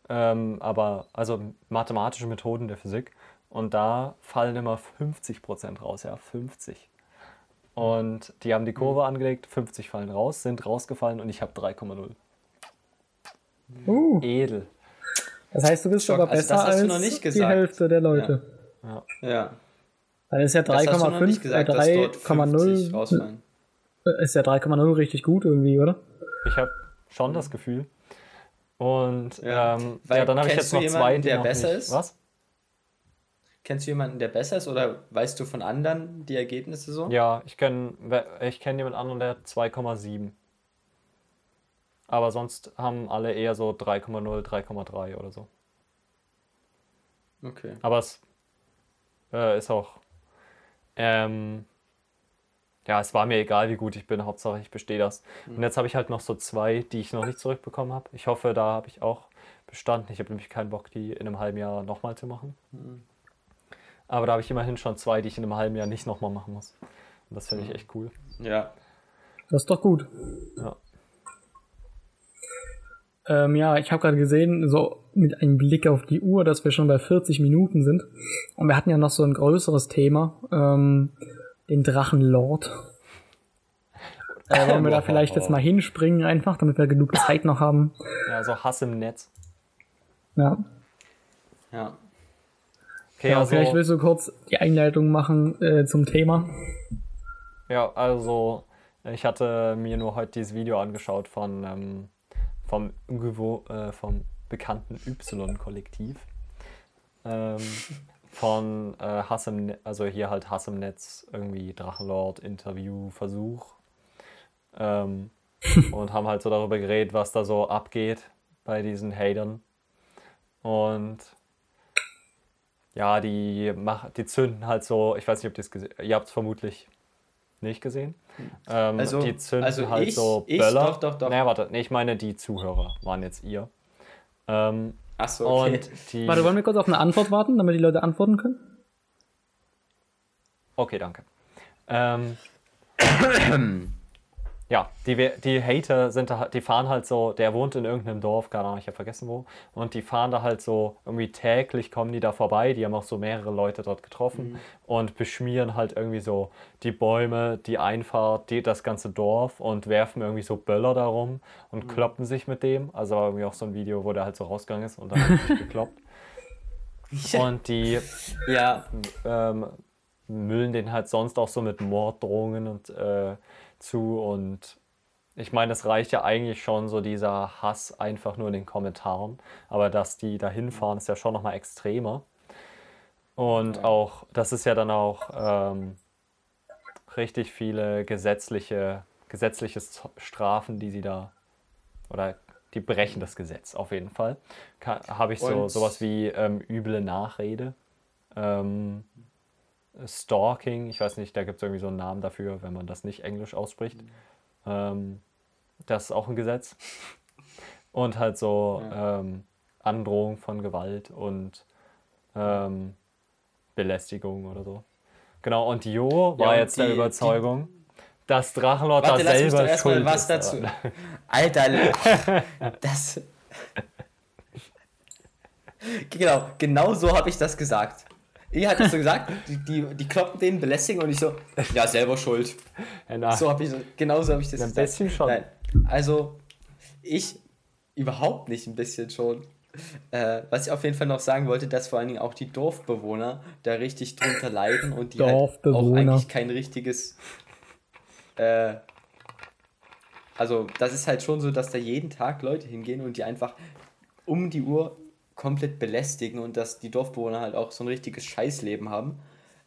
Ähm, aber, also mathematische Methoden der Physik. Und da fallen immer 50% raus, ja, 50. Und die haben die Kurve angelegt, 50 fallen raus, sind rausgefallen und ich habe 3,0. Uh, Edel. das heißt, du bist Schock, aber also besser das hast du als noch nicht die. Hälfte der Leute. Ja. Dann ist ja Das hast du noch 3,5, nicht äh, gesagt, dass dort 50 3,0 rausfallen. äh, ist ja 3,0 richtig gut irgendwie, oder? Ich habe schon das Gefühl. Und Ja. ähm, Weil ja, dann habe ich jetzt noch zwei, jemanden, die der noch besser nicht. ist? Was? Kennst du jemanden, der besser ist oder weißt du von anderen die Ergebnisse so? Ja, ich kenne ich kenn jemand anderen, der hat 2,7. Aber sonst haben alle eher so 3,0, 3,3 oder so. Okay. Aber es äh, ist auch. Ähm, ja, es war mir egal, wie gut ich bin. Hauptsache, ich bestehe das. Und jetzt habe ich halt noch so zwei, die ich noch nicht zurückbekommen habe. Ich hoffe, da habe ich auch bestanden. Ich habe nämlich keinen Bock, die in einem halben Jahr nochmal zu machen. Aber da habe ich immerhin schon zwei, die ich in einem halben Jahr nicht nochmal machen muss. Und das finde ich echt cool. Ja. Das ist doch gut. Ja. Ähm, ja, ich habe gerade gesehen, so mit einem Blick auf die Uhr, dass wir schon bei 40 Minuten sind. Und wir hatten ja noch so ein größeres Thema, ähm, den Drachenlord. Äh, wollen wir da vielleicht jetzt mal hinspringen einfach, damit wir genug Zeit noch haben? Ja, so Hass im Netz. Ja. Ja. Okay, ja, also, vielleicht willst du kurz die Einleitung machen äh, zum Thema. ja, also ich hatte mir nur heute dieses Video angeschaut von ähm, vom, äh, vom bekannten Y-Kollektiv. Ähm, von äh, Hass im Netz, also hier halt Hass im Netz, irgendwie Drachenlord, Interview, Versuch. Ähm, und haben halt so darüber geredet, was da so abgeht bei diesen Hatern. Und ja, die, mach, die zünden halt so, ich weiß nicht, ob ihr es gesehen ihr habt es vermutlich nicht gesehen. Ähm, Also- die zünden also halt ich- so ich- Böller. doch, doch, doch. Naja, warte, nee, ich meine, die Zuhörer waren jetzt ihr. Ähm, Ach so, okay. Und die. Warte, wollen wir kurz auf eine Antwort warten, damit die Leute antworten können? Okay, danke. Ähm, ja, die, die Hater sind da, die fahren halt so, der wohnt in irgendeinem Dorf, keine Ahnung, ich habe vergessen wo, und die fahren da halt so, irgendwie täglich kommen die da vorbei, die haben auch so mehrere Leute dort getroffen und beschmieren halt irgendwie so die Bäume, die Einfahrt, die, das ganze Dorf und werfen irgendwie so Böller darum und kloppen sich mit dem. Also war irgendwie auch so ein Video, wo der halt so rausgegangen ist und dann hat sich gekloppt. Und die ja, ähm, müllen den halt sonst auch so mit Morddrohungen und äh, zu und ich meine, es reicht ja eigentlich schon so dieser Hass einfach nur in den Kommentaren, aber dass die da hinfahren, ist ja schon nochmal extremer. Und auch, das ist ja dann auch ähm, richtig viele gesetzliche, gesetzliche Strafen, die sie da, oder die brechen das Gesetz auf jeden Fall. Habe ich so Und- sowas wie ähm, üble Nachrede, ähm, Stalking, ich weiß nicht, da gibt es irgendwie so einen Namen dafür, wenn man das nicht englisch ausspricht. Ähm, das ist auch ein Gesetz. Und halt so ähm, Androhung von Gewalt und ähm, Belästigung oder so. Genau, und Jo war und jetzt der die- Überzeugung, dass Drachenlord da lass selber erstmal schuld was ist. dazu. Alter, das. Genau, genau so habe ich das gesagt. Ihr hat es so gesagt, die, die, die kloppen den, belästigen und ich so, ja, selber schuld. Ja, So habe ich, genau so habe ich das Ein gesagt. bisschen schon. Nein, also, ich überhaupt nicht ein bisschen schon. Äh, was ich auf jeden Fall noch sagen wollte, dass vor allen Dingen auch die Dorfbewohner da richtig drunter leiden und die halt auch eigentlich kein richtiges. Äh, also, das ist halt schon so, dass da jeden Tag Leute hingehen und die einfach um die Uhr komplett belästigen und dass die Dorfbewohner halt auch so ein richtiges Scheißleben haben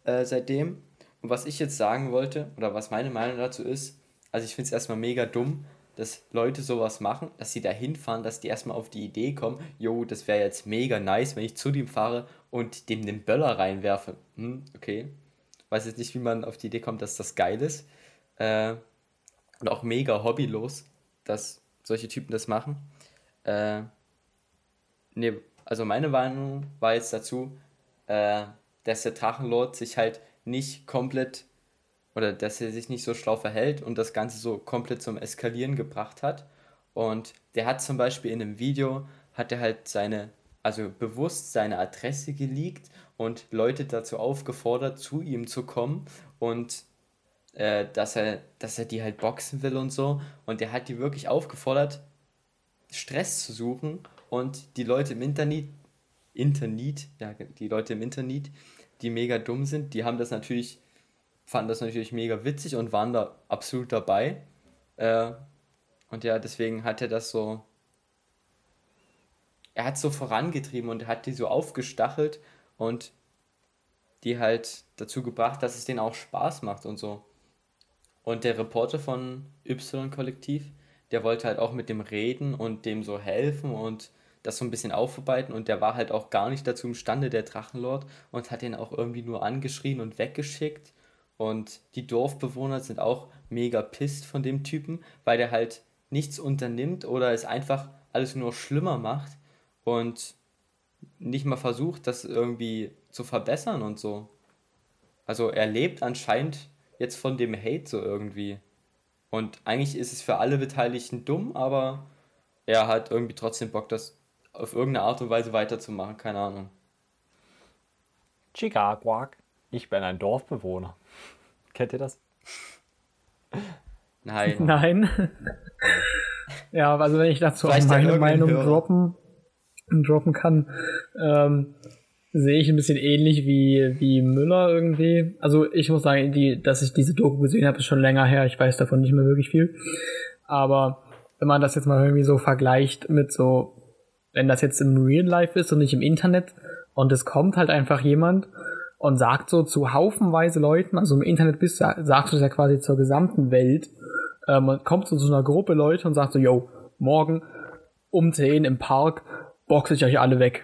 äh, seitdem. Und was ich jetzt sagen wollte, oder was meine Meinung dazu ist, also ich finde es erstmal mega dumm, dass Leute sowas machen, dass sie da hinfahren, dass die erstmal auf die Idee kommen, jo, das wäre jetzt mega nice, wenn ich zu dem fahre und dem den Böller reinwerfe. Hm, okay. Weiß jetzt nicht, wie man auf die Idee kommt, dass das geil ist. Äh, und auch mega hobbylos, dass solche Typen das machen. Äh, nee, also meine Meinung war jetzt dazu, äh, dass der Drachenlord sich halt nicht komplett oder dass er sich nicht so schlau verhält und das Ganze so komplett zum Eskalieren gebracht hat. Und der hat zum Beispiel in einem Video, hat er halt seine, also bewusst seine Adresse geleakt und Leute dazu aufgefordert, zu ihm zu kommen und äh, dass, er, dass er die halt boxen will und so. Und er hat die wirklich aufgefordert, Stress zu suchen und die Leute im Internet, Internet, ja, die Leute im Internet, die mega dumm sind, die haben das natürlich, fanden das natürlich mega witzig und waren da absolut dabei. Äh, und ja, deswegen hat er das so, er hat so vorangetrieben und hat die so aufgestachelt und die halt dazu gebracht, dass es denen auch Spaß macht und so. Und der Reporter von Y-Kollektiv, der wollte halt auch mit dem reden und dem so helfen und das so ein bisschen aufarbeiten und der war halt auch gar nicht dazu imstande, der Drachenlord, und hat ihn auch irgendwie nur angeschrien und weggeschickt. Und die Dorfbewohner sind auch mega pisst von dem Typen, weil der halt nichts unternimmt oder es einfach alles nur schlimmer macht und nicht mal versucht, das irgendwie zu verbessern und so. Also er lebt anscheinend jetzt von dem Hate so irgendwie. Und eigentlich ist es für alle Beteiligten dumm, aber er hat irgendwie trotzdem Bock, das auf irgendeine Art und Weise weiterzumachen, keine Ahnung. Chicago. Ich bin ein Dorfbewohner. Kennt ihr das? Nein. Nein. ja, also wenn ich dazu auch Vielleicht meine Meinung Hörer. droppen, droppen kann, ähm, sehe ich ein bisschen ähnlich wie, wie Müller irgendwie. Also ich muss sagen, die, dass ich diese Doku gesehen habe, ist schon länger her. Ich weiß davon nicht mehr wirklich viel. Aber wenn man das jetzt mal irgendwie so vergleicht mit so, wenn das jetzt im Real Life ist und nicht im Internet und es kommt halt einfach jemand und sagt so zu haufenweise Leuten, also im Internet bist du, sagst du das ja quasi zur gesamten Welt, ähm, kommt so zu einer Gruppe Leute und sagt so, yo, morgen um 10 im Park boxe ich euch alle weg.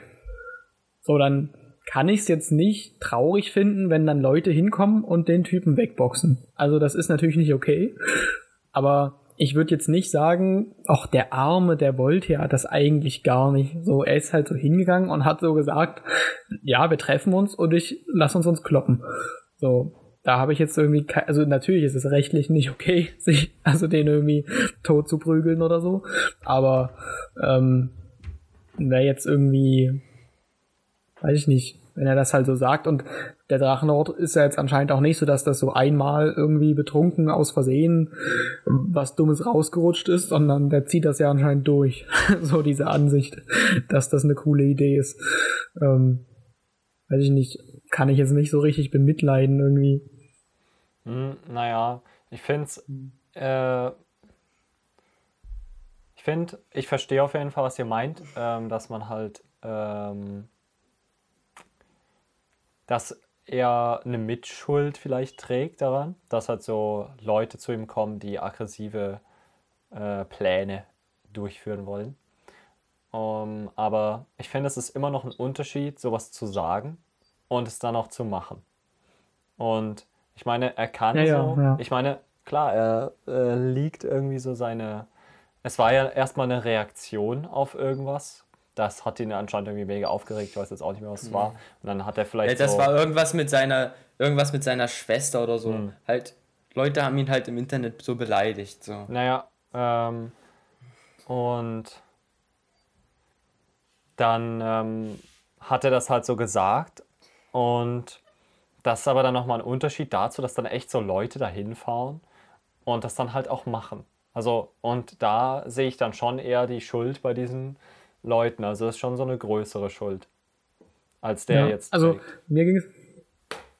So, dann kann ich es jetzt nicht traurig finden, wenn dann Leute hinkommen und den Typen wegboxen. Also das ist natürlich nicht okay. Aber ich würde jetzt nicht sagen, ach, der Arme, der wollte ja das eigentlich gar nicht. So, er ist halt so hingegangen und hat so gesagt, ja, wir treffen uns und ich lass uns uns kloppen. So, da habe ich jetzt irgendwie, also natürlich ist es rechtlich nicht okay, sich, also den irgendwie tot zu prügeln oder so. Aber ähm, wer jetzt irgendwie, weiß ich nicht, wenn er das halt so sagt und der Drachenlord ist ja jetzt anscheinend auch nicht so, dass das so einmal irgendwie betrunken aus Versehen was Dummes rausgerutscht ist, sondern der zieht das ja anscheinend durch. so diese Ansicht, dass das eine coole Idee ist. Ähm, weiß ich nicht, kann ich jetzt nicht so richtig bemitleiden irgendwie. Hm, naja, ich finde es. Äh, ich finde, ich verstehe auf jeden Fall, was ihr meint, ähm, dass man halt. Ähm, dass er eine Mitschuld vielleicht trägt daran, dass halt so Leute zu ihm kommen, die aggressive äh, Pläne durchführen wollen. Um, aber ich finde, es ist immer noch ein Unterschied, sowas zu sagen und es dann auch zu machen. Und ich meine, er kann Ja, so. ja, ja. Ich meine, klar, er äh, liegt irgendwie so seine. Es war ja erstmal eine Reaktion auf irgendwas. Das hat ihn anscheinend irgendwie mega aufgeregt. Ich weiß jetzt auch nicht mehr, was es war. Und dann hat er Ja, vielleicht das so. war irgendwas mit seiner, irgendwas mit seiner Schwester oder so. Hm. Halt, Leute haben ihn halt im Internet so beleidigt. So. Naja, ähm, und dann ähm, hat er das halt so gesagt und das ist aber dann nochmal ein Unterschied dazu, dass dann echt so Leute dahin fahren und das dann halt auch machen. Also, und da sehe ich dann schon eher die Schuld bei diesen Leuten. Also, das ist schon so eine größere Schuld, als der Ja, jetzt. also trägt. mir ging es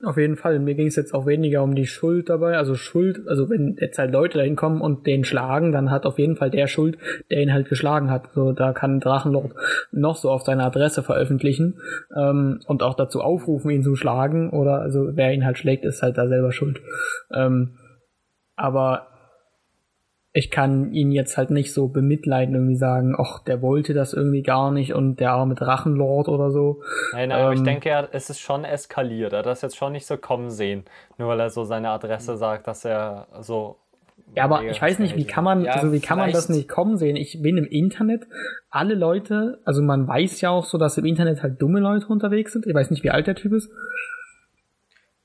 auf jeden Fall, mir ging es jetzt auch weniger um die Schuld dabei. Also Schuld, also wenn jetzt halt Leute dahin kommen und den schlagen, dann hat auf jeden Fall der Schuld, der ihn halt geschlagen hat. So, da kann Drachenlord noch so auf seine Adresse veröffentlichen ähm, und auch dazu aufrufen, ihn zu schlagen. Oder also wer ihn halt schlägt, ist halt da selber schuld. Ähm, aber ich kann ihn jetzt halt nicht so bemitleiden, irgendwie sagen, ach, der wollte das irgendwie gar nicht und der arme Drachenlord oder so. Nein, nein, aber ich ähm, denke, er, es ist schon eskaliert. Er hat das jetzt schon nicht so kommen sehen. Nur weil er so seine Adresse sagt, dass er so. Ja, aber ich weiß nicht, wie kann man, Ja, also wie kann man das nicht kommen sehen? Ich bin im Internet, alle Leute, also man weiß ja auch so, dass im Internet halt dumme Leute unterwegs sind. Ich weiß nicht, wie alt der Typ ist.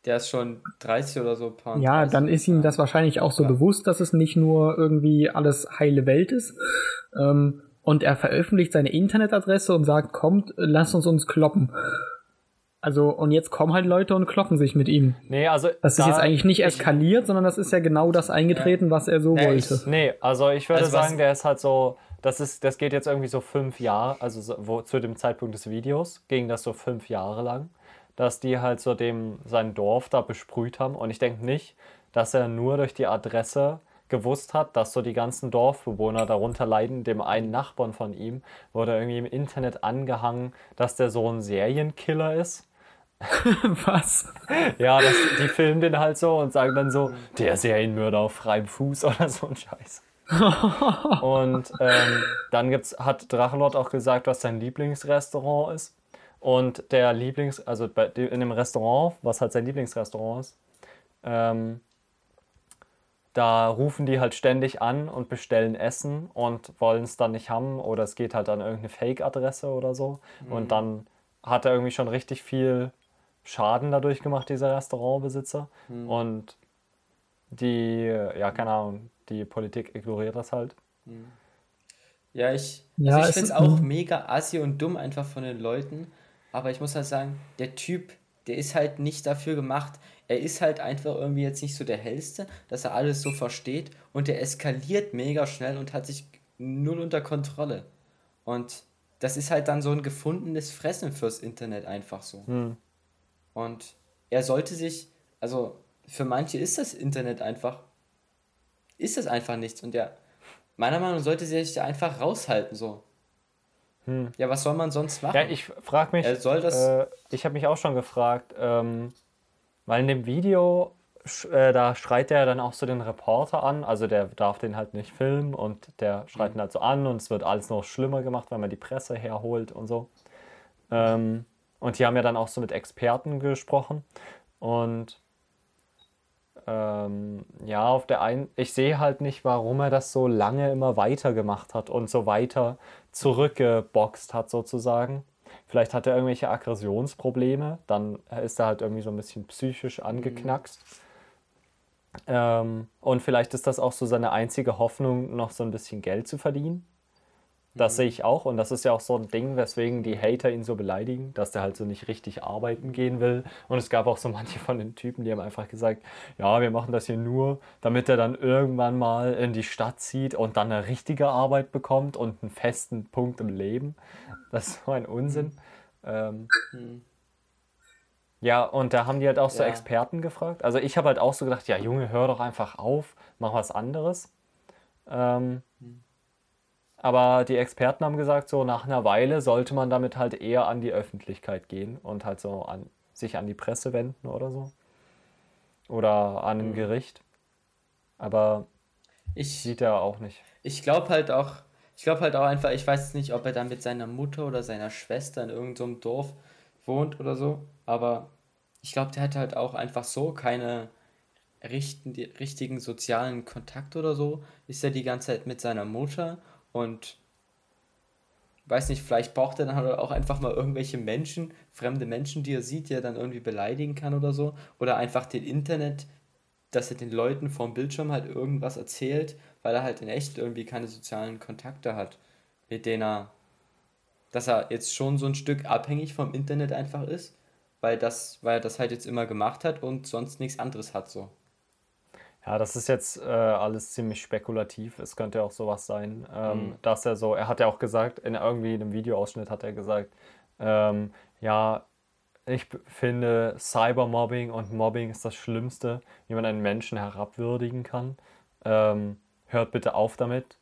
Der ist schon 30 oder so. Paar Ja, 30, dann ist ihm das wahrscheinlich auch so Ja. bewusst, dass es nicht nur irgendwie alles heile Welt ist. Ähm, und er veröffentlicht seine Internetadresse und sagt, kommt, lasst uns uns kloppen. Also, und jetzt kommen halt Leute und kloppen sich mit ihm. Nee, also. Das ist da- jetzt eigentlich nicht ich- eskaliert, sondern das ist ja genau das eingetreten, was er so Ja, wollte. ich- Nee, also ich würde Also was- sagen, der ist halt so, das ist, das geht jetzt irgendwie so fünf Jahre, also so, wo, zu dem Zeitpunkt des Videos ging das so fünf Jahre lang, dass die halt so dem sein Dorf da besprüht haben. Und ich denke nicht, dass er nur durch die Adresse gewusst hat, dass so die ganzen Dorfbewohner darunter leiden. Dem einen Nachbarn von ihm wurde irgendwie im Internet angehangen, dass der so ein Serienkiller ist. was? Ja, das, die filmen den halt so und sagen dann so, der Serienmörder auf freiem Fuß oder so ein Scheiß. und ähm, dann gibt's, hat Drachenlord auch gesagt, was sein Lieblingsrestaurant ist. Und der Lieblings-, also bei, dem- in dem Restaurant, was halt sein Lieblingsrestaurant ist, ähm, da rufen die halt ständig an und bestellen Essen und wollen es dann nicht haben oder es geht halt an irgendeine Fake-Adresse oder so. Und dann hat er irgendwie schon richtig viel Schaden dadurch gemacht, dieser Restaurantbesitzer. Und die, ja, keine Ahnung, die Politik ignoriert das halt. Ja, ich, Ja, also ich finde es auch mhm. mega assi und dumm einfach von den Leuten. Aber ich muss halt sagen, der Typ, der ist halt nicht dafür gemacht. Er ist halt einfach irgendwie jetzt nicht so der Hellste, dass er alles so versteht. Und der eskaliert mega schnell und hat sich null unter Kontrolle. Und das ist halt dann so ein gefundenes Fressen fürs Internet einfach so. Hm. Und er sollte sich, also für manche ist das Internet einfach, ist das einfach nichts. Und er, meiner Meinung nach, sollte sich da einfach raushalten, so. Ja, was soll man sonst machen? Ja, ich frage mich, Er soll das- äh, ich habe mich auch schon gefragt, ähm, weil in dem Video, sch- äh, da schreit er dann auch so den Reporter an, also der darf den halt nicht filmen und der schreit Mhm. ihn halt so an und es wird alles noch schlimmer gemacht, weil man die Presse herholt und so. Ähm, und die haben ja dann auch so mit Experten gesprochen und ähm, ja, auf der einen, ich sehe halt nicht, warum er das so lange immer weitergemacht hat und so weiter zurückgeboxt hat sozusagen. Vielleicht hat er irgendwelche Aggressionsprobleme, dann ist er halt irgendwie so ein bisschen psychisch angeknackst. Ähm, und vielleicht ist das auch so seine einzige Hoffnung, noch so ein bisschen Geld zu verdienen. Das sehe ich auch und das ist ja auch so ein Ding, weswegen die Hater ihn so beleidigen, dass der halt so nicht richtig arbeiten gehen will. Und es gab auch so manche von den Typen, die haben einfach gesagt, ja, wir machen das hier nur, damit er dann irgendwann mal in die Stadt zieht und dann eine richtige Arbeit bekommt und einen festen Punkt im Leben. Das ist so ein Unsinn. Ähm, ja, und da haben die halt auch so Ja. Experten gefragt. Also ich habe halt auch so gedacht, ja Junge, hör doch einfach auf, mach was anderes. Ähm, aber die Experten haben gesagt, so nach einer Weile sollte man damit halt eher an die Öffentlichkeit gehen und halt so an sich an die Presse wenden oder so. Oder an ein Gericht. Aber ich sieht er auch nicht. ich glaube halt auch, ich glaube halt auch einfach, ich weiß nicht, ob er dann mit seiner Mutter oder seiner Schwester in irgendeinem Dorf wohnt oder so, aber ich glaube, der hat halt auch einfach so keine richten, richtigen sozialen Kontakt oder so. Ist er die ganze Zeit mit seiner Mutter und weiß nicht, vielleicht braucht er dann halt auch einfach mal irgendwelche Menschen, fremde Menschen, die er sieht, die er dann irgendwie beleidigen kann oder so. Oder einfach den Internet, dass er den Leuten vorm Bildschirm halt irgendwas erzählt, weil er halt in echt irgendwie keine sozialen Kontakte hat, mit denen er, dass er jetzt schon so ein Stück abhängig vom Internet einfach ist, weil das, weil er das halt jetzt immer gemacht hat und sonst nichts anderes hat so. Ja, das ist jetzt äh, alles ziemlich spekulativ. Es könnte ja auch sowas sein, ähm, mhm. dass er so, er hat ja auch gesagt, in irgendwie einem Videoausschnitt hat er gesagt, ähm, ja, ich finde Cybermobbing und Mobbing ist das Schlimmste, wie man einen Menschen herabwürdigen kann. Ähm, hört bitte auf damit.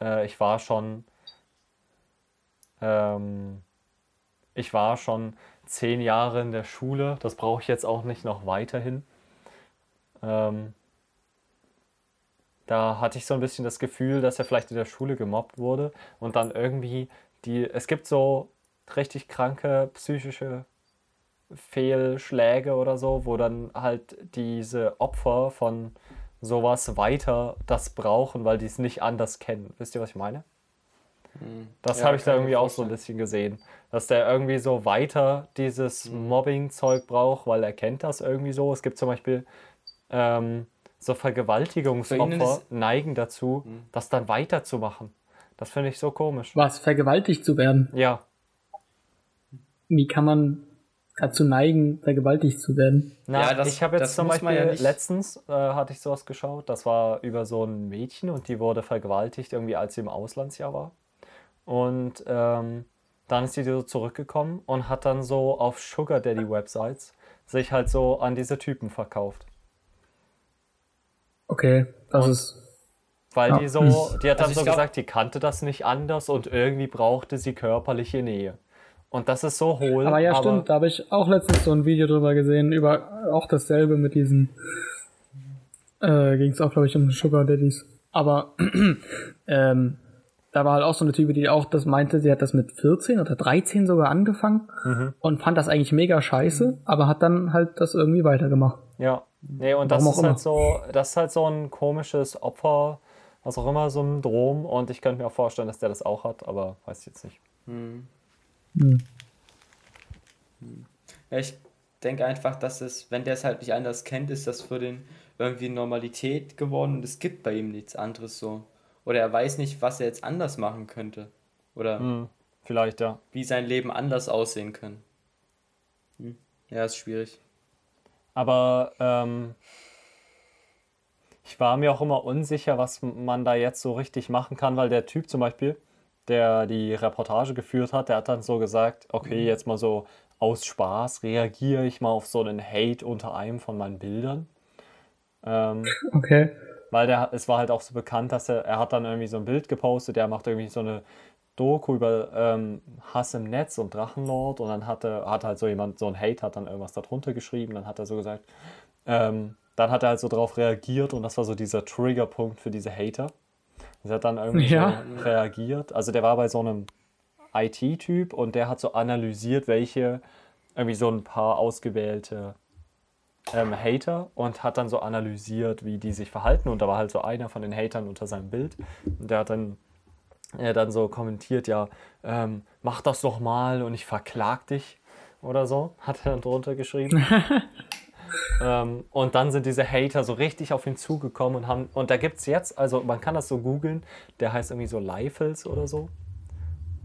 Äh, ich war schon, ähm, ich war schon zehn Jahre in der Schule. Das brauche ich jetzt auch nicht noch weiterhin. Ähm, da hatte ich so ein bisschen das Gefühl, dass er vielleicht in der Schule gemobbt wurde und dann irgendwie die, es gibt so richtig kranke psychische Fehlschläge oder so, wo dann halt diese Opfer von sowas weiter das brauchen, weil die es nicht anders kennen. Wisst ihr, was ich meine? Hm. Das ja, habe ich da irgendwie auch so ein bisschen gesehen. Dass der irgendwie so weiter dieses hm. Mobbing-Zeug braucht, weil er kennt das irgendwie so. Es gibt zum Beispiel ähm, so Vergewaltigungsopfer neigen dazu, mhm. das dann weiterzumachen. Das finde ich so komisch. Was, vergewaltigt zu werden? Ja. Wie kann man dazu neigen, vergewaltigt zu werden? Na, ja, das, ich habe jetzt zum Beispiel ja letztens äh, hatte ich sowas geschaut, das war über so ein Mädchen und die wurde vergewaltigt, irgendwie als sie im Auslandsjahr war. Und ähm, dann ist sie so zurückgekommen und hat dann so auf Sugar Daddy Websites sich halt so an diese Typen verkauft. Okay, das und ist. Weil ja. die so, die hat dann also so glaub, gesagt, die kannte das nicht anders und irgendwie brauchte sie körperliche Nähe. Und das ist so hohl. Aber ja, aber stimmt, da habe ich auch letztens so ein Video drüber gesehen, über auch dasselbe mit diesen. Äh, ging es auch, glaube ich, um Sugar Daddies. Aber ähm, da war halt auch so eine Type, die auch das meinte, sie hat das mit 14 oder 13 sogar angefangen mhm. und fand das eigentlich mega scheiße, aber hat dann halt das irgendwie weitergemacht. Ja. Nee, und das ist halt so, das ist halt so ein komisches Opfer, was auch immer, so ein Drom. Und ich könnte mir auch vorstellen, dass der das auch hat, aber weiß ich jetzt nicht. Hm. Hm. Ja, ich denke einfach, dass es, wenn der es halt nicht anders kennt, ist das für den irgendwie Normalität geworden und es gibt bei ihm nichts anderes so. Oder er weiß nicht, was er jetzt anders machen könnte. Oder hm, vielleicht, ja. Wie sein Leben anders aussehen kann. Hm. Ja, ist schwierig. Aber ähm, ich war mir auch immer unsicher, was man da jetzt so richtig machen kann, weil der Typ zum Beispiel, der die Reportage geführt hat, der hat dann so gesagt, okay, mhm. jetzt mal so aus Spaß reagiere ich mal auf so einen Hate unter einem von meinen Bildern. Ähm, okay. Weil der, es war halt auch so bekannt, dass er, er hat dann irgendwie so ein Bild gepostet, der macht irgendwie so eine Doku über ähm, Hass im Netz und Drachenlord und dann hatte, hat halt so jemand, so ein Hate hat dann irgendwas darunter geschrieben, dann hat er so gesagt, ähm, dann hat er halt so drauf reagiert und das war so dieser Triggerpunkt für diese Hater. Er hat dann irgendwie ja. so reagiert. Also der war bei so einem IT-Typ und der hat so analysiert, welche irgendwie so ein paar ausgewählte ähm, Hater und hat dann so analysiert, wie die sich verhalten. Und da war halt so einer von den Hatern unter seinem Bild. Und der hat dann er dann so kommentiert, ja, ähm, mach das doch mal und ich verklag dich oder so, hat er dann drunter geschrieben. ähm, und dann sind diese Hater so richtig auf ihn zugekommen und haben, und da gibt es jetzt, also man kann das so googeln, der heißt irgendwie so Leifels oder so,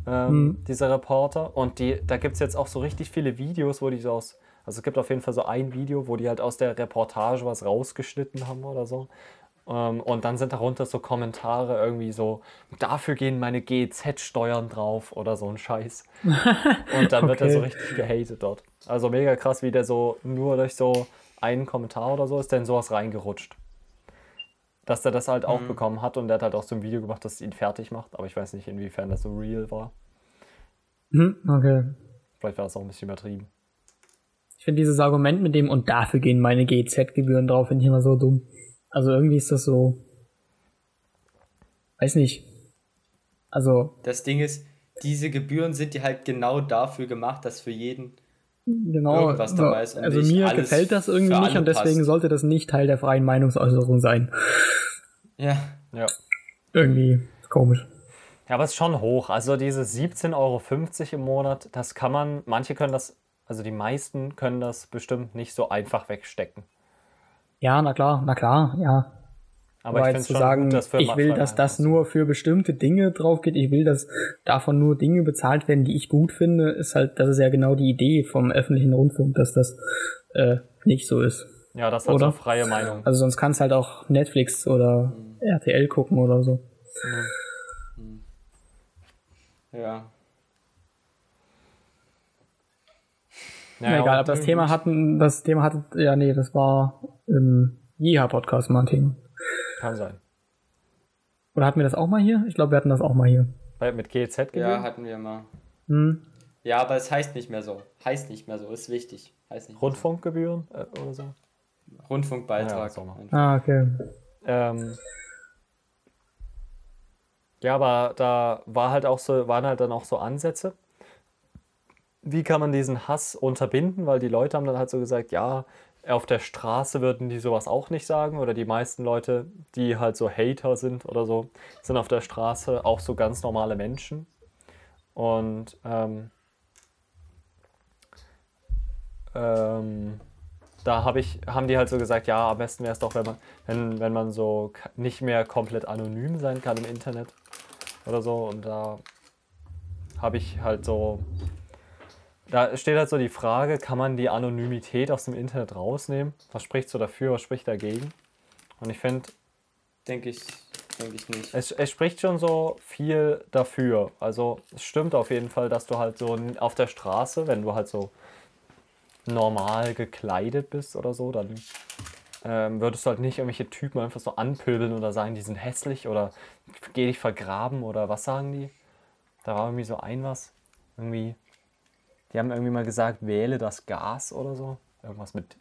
ähm, mhm. dieser Reporter. Und die, da gibt es jetzt auch so richtig viele Videos, wo die so aus, also es gibt auf jeden Fall so ein Video, wo die halt aus der Reportage was rausgeschnitten haben oder so. Ähm, und dann sind darunter so Kommentare irgendwie so, dafür gehen meine GEZ-Steuern drauf oder so ein Scheiß. Und dann okay. wird er so richtig gehatet dort. Also mega krass, wie der so nur durch so einen Kommentar oder so ist der in sowas reingerutscht. Dass der das halt auch mhm. bekommen hat und der hat halt auch so ein Video gemacht, das ihn fertig macht, aber ich weiß nicht, inwiefern das so real war. Mhm, okay. Vielleicht war das auch ein bisschen übertrieben. Ich finde dieses Argument mit dem und dafür gehen meine GEZ-Gebühren drauf, finde ich immer so dumm. Also irgendwie ist das so, weiß nicht. Also. Das Ding ist, diese Gebühren sind ja halt genau dafür gemacht, dass für jeden genau, irgendwas dabei ist. also mir gefällt das irgendwie nicht und deswegen passt. sollte das nicht Teil der freien Meinungsäußerung sein. Ja. Ja. Irgendwie komisch. Ja, aber es ist schon hoch. Also diese 17,50 Euro im Monat, das kann man, manche können das, also die meisten können das bestimmt nicht so einfach wegstecken. Ja, na klar, na klar, ja. Aber, aber ich jetzt zu sagen, gut, ich will, dass das nur für bestimmte Dinge drauf geht, ich will, dass davon nur Dinge bezahlt werden, die ich gut finde, ist halt, das ist ja genau die Idee vom öffentlichen Rundfunk, dass das äh, nicht so ist. Ja, das hat oder? so freie Meinung. Also sonst kannst halt auch Netflix oder mhm. RTL gucken oder so. Mhm. Ja. Ja, egal, aber das Thema hatten, das Thema hatte, ja, nee, das war im Jiha-Podcast mal ein Thema. Kann sein. Oder hatten wir das auch mal hier? Ich glaube, wir hatten das auch mal hier. Bei, mit GEZ -Gebühren? Ja, hatten wir mal. Hm. Ja, aber es heißt nicht mehr so. Heißt nicht mehr so, ist wichtig. Heißt nicht Rundfunkgebühren äh, oder so? Rundfunkbeitrag. Ja, ah, okay. Ähm, ja, aber da war halt auch so, waren halt dann auch so Ansätze. Wie kann man diesen Hass unterbinden? Weil die Leute haben dann halt so gesagt, ja, auf der Straße würden die sowas auch nicht sagen oder die meisten Leute, die halt so Hater sind oder so, sind auf der Straße auch so ganz normale Menschen. Und ähm, ähm, da hab ich, haben die halt so gesagt, ja, am besten wäre es doch, wenn man, wenn, wenn man so nicht mehr komplett anonym sein kann im Internet oder so. Und da habe ich halt so da steht halt so die Frage, kann man die Anonymität aus dem Internet rausnehmen? Was spricht so dafür, was spricht dagegen? Und ich finde... Denke ich, denke ich nicht. Es, es spricht schon so viel dafür. Also es stimmt auf jeden Fall, dass du halt so auf der Straße, wenn du halt so normal gekleidet bist oder so, dann ähm, würdest du halt nicht irgendwelche Typen einfach so anpöbeln oder sagen, die sind hässlich oder geh dich vergraben oder was sagen die? Da war irgendwie so ein was. Irgendwie die haben irgendwie mal gesagt, wähle das Gas oder so. Irgendwas mit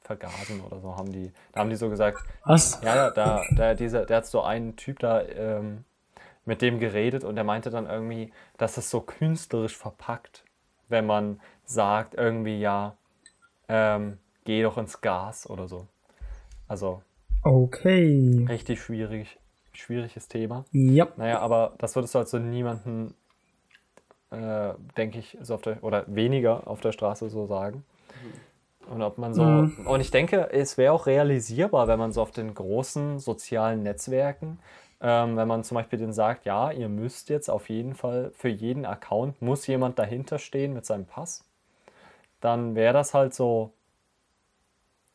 Vergasen oder so haben die. Da haben die so gesagt. Was? Ja, da, da, dieser, der hat so einen Typ da ähm, mit dem geredet und der meinte dann irgendwie, dass es so künstlerisch verpackt, wenn man sagt, irgendwie ja, ähm, geh doch ins Gas oder so. Also. Okay. Richtig schwierig, schwieriges Thema. Ja. Naja, aber das würdest du also niemanden äh, denke ich, so auf der, oder weniger auf der Straße so sagen. Und ob man so. Mhm. Und ich denke, es wäre auch realisierbar, wenn man so auf den großen sozialen Netzwerken, ähm, wenn man zum Beispiel den sagt, ja, ihr müsst jetzt auf jeden Fall für jeden Account muss jemand dahinter stehen mit seinem Pass, dann wäre das halt so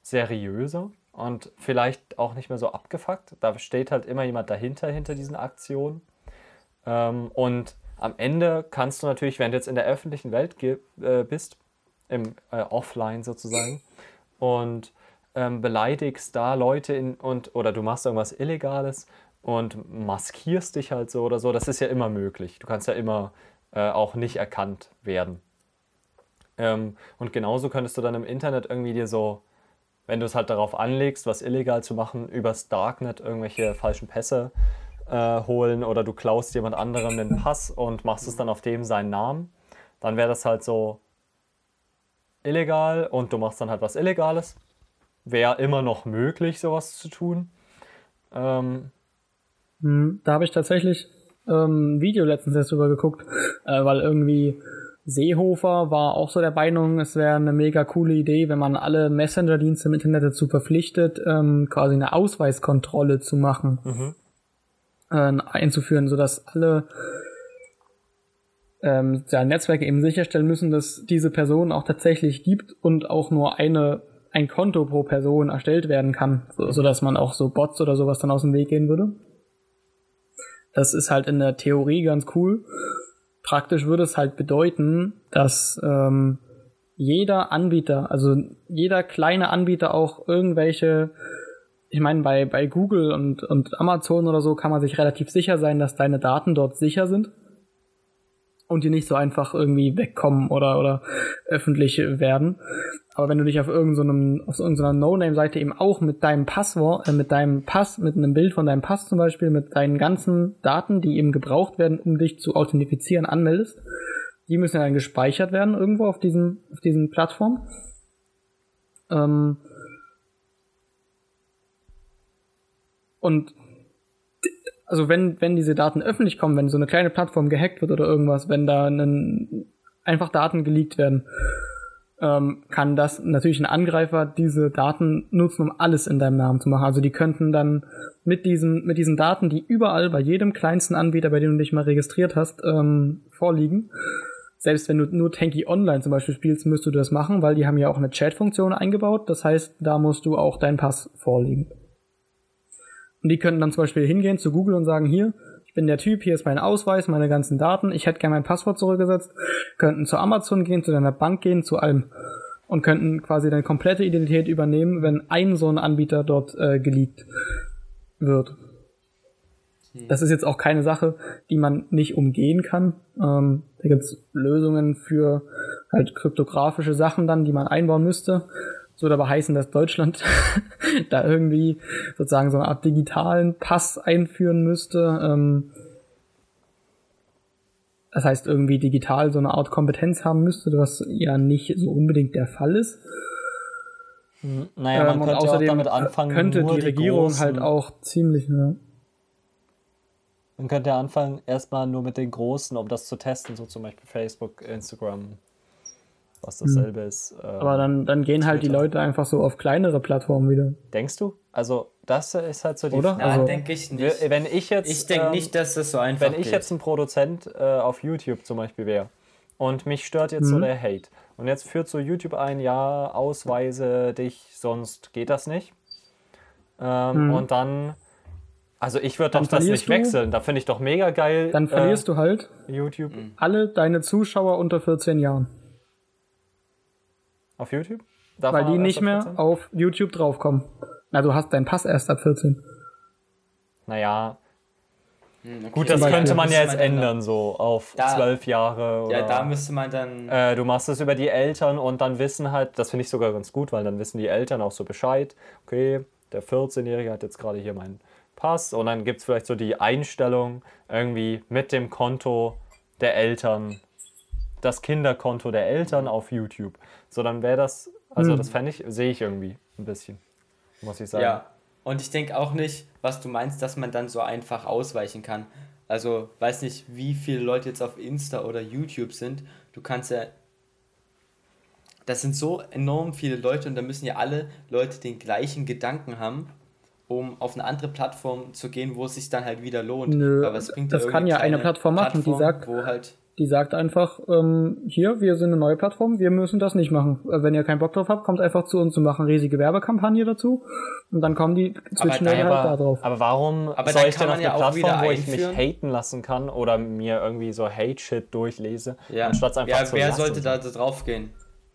seriöser und vielleicht auch nicht mehr so abgefuckt. Da steht halt immer jemand dahinter, hinter diesen Aktionen. Ähm, und am Ende kannst du natürlich, wenn du jetzt in der öffentlichen Welt äh, bist, im äh, Offline sozusagen, und ähm, beleidigst da Leute in, und oder du machst irgendwas Illegales und maskierst dich halt so oder so, das ist ja immer möglich. Du kannst ja immer äh, auch nicht erkannt werden. Ähm, und genauso könntest du dann im Internet irgendwie dir so, wenn du es halt darauf anlegst, was illegal zu machen, übers Darknet irgendwelche falschen Pässe äh, holen oder du klaust jemand anderem den Pass und machst es dann auf dem seinen Namen, dann wäre das halt so illegal und du machst dann halt was Illegales. Wäre immer noch möglich, sowas zu tun. Ähm, hm, da habe ich tatsächlich ähm, ein Video letztens erst drüber geguckt, äh, weil irgendwie Seehofer war auch so der Meinung, es wäre eine mega coole Idee, wenn man alle Messenger-Dienste im Internet dazu verpflichtet, ähm, quasi eine Ausweiskontrolle zu machen. Mhm äh, einzuführen, sodass alle ähm, sozialen Netzwerke eben sicherstellen müssen, dass diese Person auch tatsächlich gibt und auch nur eine ein Konto pro Person erstellt werden kann, so, so dass man auch so Bots oder sowas dann aus dem Weg gehen würde. Das ist halt in der Theorie ganz cool. Praktisch würde es halt bedeuten, dass ähm, jeder Anbieter, also jeder kleine Anbieter auch irgendwelche ich meine, bei, bei Google und, und Amazon oder so kann man sich relativ sicher sein, dass deine Daten dort sicher sind. und die nicht so einfach irgendwie wegkommen oder, oder öffentlich werden. Aber wenn du dich auf irgendeinem, auf irgendeiner No-Name-Seite eben auch mit deinem Passwort, äh, mit deinem Pass, mit einem Bild von deinem Pass zum Beispiel, mit deinen ganzen Daten, die eben gebraucht werden, um dich zu authentifizieren, anmeldest, die müssen ja dann gespeichert werden irgendwo auf diesen, auf diesen Plattformen. Ähm und also wenn, wenn diese Daten öffentlich kommen, wenn so eine kleine Plattform gehackt wird oder irgendwas, wenn da einen, einfach Daten geleakt werden, ähm, kann das natürlich ein Angreifer diese Daten nutzen, um alles in deinem Namen zu machen. Also die könnten dann mit diesen, mit diesen Daten, die überall bei jedem kleinsten Anbieter, bei dem du dich mal registriert hast, ähm, vorliegen. Selbst wenn du nur Tanky Online zum Beispiel spielst, müsstest du das machen, weil die haben ja auch eine Chat-Funktion eingebaut. Das heißt, da musst du auch deinen Pass vorliegen. Und die könnten dann zum Beispiel hingehen zu Google und sagen, hier, ich bin der Typ, hier ist mein Ausweis, meine ganzen Daten, ich hätte gerne mein Passwort zurückgesetzt, könnten zu Amazon gehen, zu deiner Bank gehen, zu allem und könnten quasi deine komplette Identität übernehmen, wenn ein so ein Anbieter dort äh, geleakt wird. Hm. Das ist jetzt auch keine Sache, die man nicht umgehen kann. Ähm, da gibt's Lösungen für halt kryptografische Sachen dann, die man einbauen müsste. Das würde aber heißen, dass Deutschland da irgendwie sozusagen so eine Art digitalen Pass einführen müsste. Ähm, das heißt, irgendwie digital so eine Art Kompetenz haben müsste, was ja nicht so unbedingt der Fall ist. Hm, naja, man ähm, könnte außerdem auch damit anfangen, könnte die, die Regierung halt auch ziemlich, ne? Man könnte ja anfangen, erstmal nur mit den Großen, um das zu testen, so zum Beispiel Facebook, Instagram, was dasselbe hm. ist. Ähm, Aber dann, dann gehen halt Twitter. die Leute einfach so auf kleinere Plattformen wieder. Denkst du? Also, das ist halt so die Oder? Frage. Also, denke ich nicht. Wenn ich jetzt. Ich denke ähm, nicht, dass das so einfach Wenn ich geht. jetzt ein Produzent äh, auf YouTube zum Beispiel wäre und mich stört jetzt mhm. so der Hate und jetzt führt so YouTube ein, ja, Ausweise dich, sonst geht das nicht. Ähm, mhm. Und dann. Also ich würde doch das nicht du, wechseln. Da finde ich doch mega geil. Dann verlierst äh, du halt YouTube. alle deine Zuschauer unter 14 Jahren. Auf YouTube? Darf Weil die nicht mehr auf YouTube draufkommen. Na, du hast deinen Pass erst ab 14. Naja. Hm, okay. Gut, das könnte man ja jetzt man ändern, so auf zwölf Jahre. Oder, ja, da müsste man dann. Äh, du machst es über die Eltern und dann wissen halt, das finde ich sogar ganz gut, weil dann wissen die Eltern auch so Bescheid. Okay, der 14-Jährige hat jetzt gerade hier meinen Pass und dann gibt es vielleicht so die Einstellung irgendwie mit dem Konto der Eltern das Kinderkonto der Eltern auf YouTube. So, dann wäre das, also mhm. das fände ich, sehe ich irgendwie ein bisschen, muss ich sagen. Ja, und ich denke auch nicht, was du meinst, dass man dann so einfach ausweichen kann. Also, weiß nicht, wie viele Leute jetzt auf Insta oder YouTube sind. Du kannst ja. Das sind so enorm viele Leute und da müssen ja alle Leute den gleichen Gedanken haben, um auf eine andere Plattform zu gehen, wo es sich dann halt wieder lohnt. Nö, Aber das kann ja eine Plattform machen, Plattform, die sagt, wo halt die sagt einfach, ähm, hier, wir sind eine neue Plattform, wir müssen das nicht machen. Äh, wenn ihr keinen Bock drauf habt, kommt einfach zu uns und machen riesige Werbekampagne dazu. Und dann kommen die zwischen halt da drauf. Aber warum aber soll ich denn auf eine ja Plattform, wo ich mich haten lassen kann oder mir irgendwie so Hate-Shit durchlese, ja. anstatt einfach ja, zu wer lassen? sollte da drauf gehen?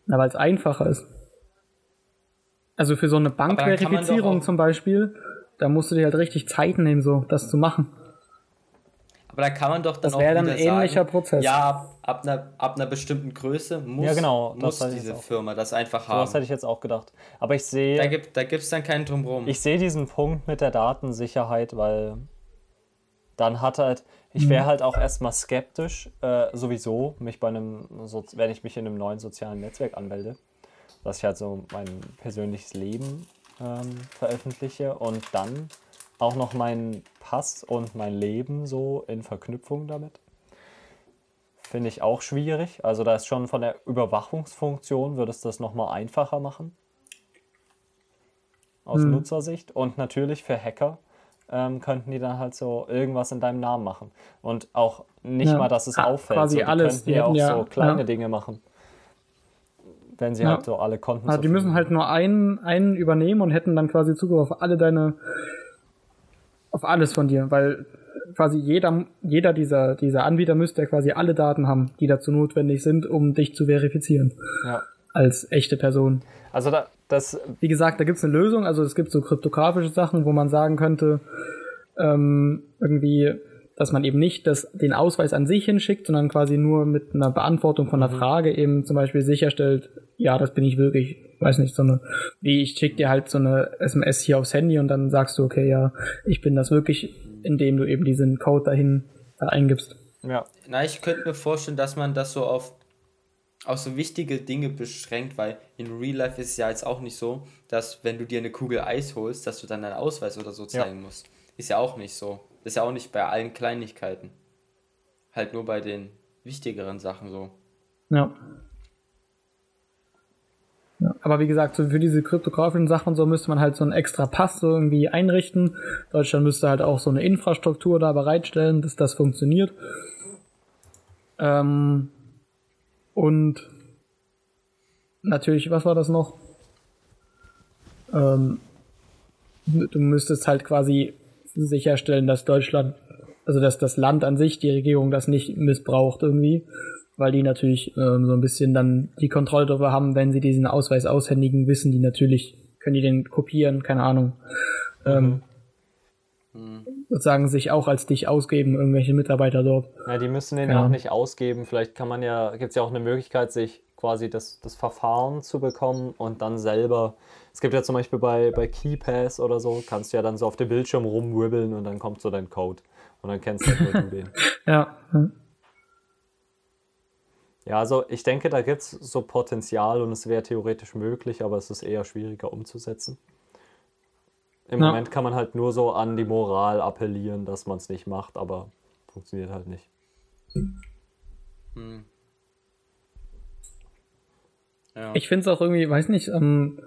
Na, weil es einfacher ist. Also für so eine Bankverifizierung zum Beispiel, da musst du dir halt richtig Zeit nehmen, so das zu machen. Aber da kann man doch dann das wäre dann ein ähnlicher sagen, Prozess. Ja, ab, ab, einer, ab einer bestimmten Größe muss, ja, genau, muss diese Firma das einfach haben. So das hätte ich jetzt auch gedacht. Aber ich sehe. Da gibt es da dann keinen Drumherum. Ich sehe diesen Punkt mit der Datensicherheit, weil dann hat halt. Ich wäre mhm. halt auch erstmal skeptisch, äh, sowieso, mich bei einem, so, wenn ich mich in einem neuen sozialen Netzwerk anmelde, dass ich halt so mein persönliches Leben ähm, veröffentliche und dann auch noch meinen Pass und mein Leben so in Verknüpfung damit. Finde ich auch schwierig. Also da ist schon von der Überwachungsfunktion, würde es das nochmal einfacher machen. Aus hm. Nutzersicht. Und natürlich für Hacker ähm, könnten die dann halt so irgendwas in deinem Namen machen. Und auch nicht ja. mal, dass es auffällt. Quasi so, die alles. Könnten die ja auch ja, so kleine ja. Dinge machen. Wenn sie halt so alle Konten. Also die müssen halt nur einen, einen übernehmen und hätten dann quasi Zugriff auf alle deine auf alles von dir, weil quasi jeder, jeder dieser, dieser Anbieter müsste ja quasi alle Daten haben, die dazu notwendig sind, um dich zu verifizieren. Ja. Als echte Person. Also da, das. Wie gesagt, da gibt es eine Lösung, also es gibt so kryptografische Sachen, wo man sagen könnte, ähm, irgendwie, dass man eben nicht das, den Ausweis an sich hinschickt, sondern quasi nur mit einer Beantwortung von einer Mhm. Frage eben zum Beispiel sicherstellt, ja, das bin ich wirklich, weiß nicht, so eine, wie ich schick dir halt so eine SMS hier aufs Handy und dann sagst du, okay, ja, ich bin das wirklich, indem du eben diesen Code dahin da eingibst. Ja. Na, ich könnte mir vorstellen, dass man das so auf, auf so wichtige Dinge beschränkt, weil in Real Life ist es ja jetzt auch nicht so, dass wenn du dir eine Kugel Eis holst, dass du dann deinen Ausweis oder so zeigen musst. Ist ja auch nicht so. Ist ja auch nicht bei allen Kleinigkeiten. Halt nur bei den wichtigeren Sachen so. Ja. ja. Aber wie gesagt, so für diese kryptografischen Sachen so müsste man halt so einen extra Pass so irgendwie einrichten. Deutschland müsste halt auch so eine Infrastruktur da bereitstellen, dass das funktioniert. Ähm, und natürlich, was war das noch? Ähm, du müsstest halt quasi sicherstellen, dass Deutschland, also dass das Land an sich, die Regierung das nicht missbraucht irgendwie, weil die natürlich ähm, so ein bisschen dann die Kontrolle darüber haben, wenn sie diesen Ausweis aushändigen, wissen die natürlich, können die den kopieren, keine Ahnung. Ähm, sozusagen sich auch als dich ausgeben, irgendwelche Mitarbeiter dort. Ja, die müssen den Ja. ja auch nicht ausgeben. Vielleicht kann man ja, gibt es ja auch eine Möglichkeit, sich quasi das, das Verfahren zu bekommen und dann selber. Es gibt ja zum Beispiel bei, bei KeyPass oder so, kannst du ja dann so auf dem Bildschirm rumwibbeln und dann kommt so dein Code. Und dann kennst halt nur du den. Ja. Ja, also ich denke, da gibt es so Potenzial und es wäre theoretisch möglich, aber es ist eher schwieriger umzusetzen. Im Ja. Moment kann man halt nur so an die Moral appellieren, dass man es nicht macht, aber funktioniert halt nicht. Hm. Ja. Ich finde es auch irgendwie, weiß nicht, ähm,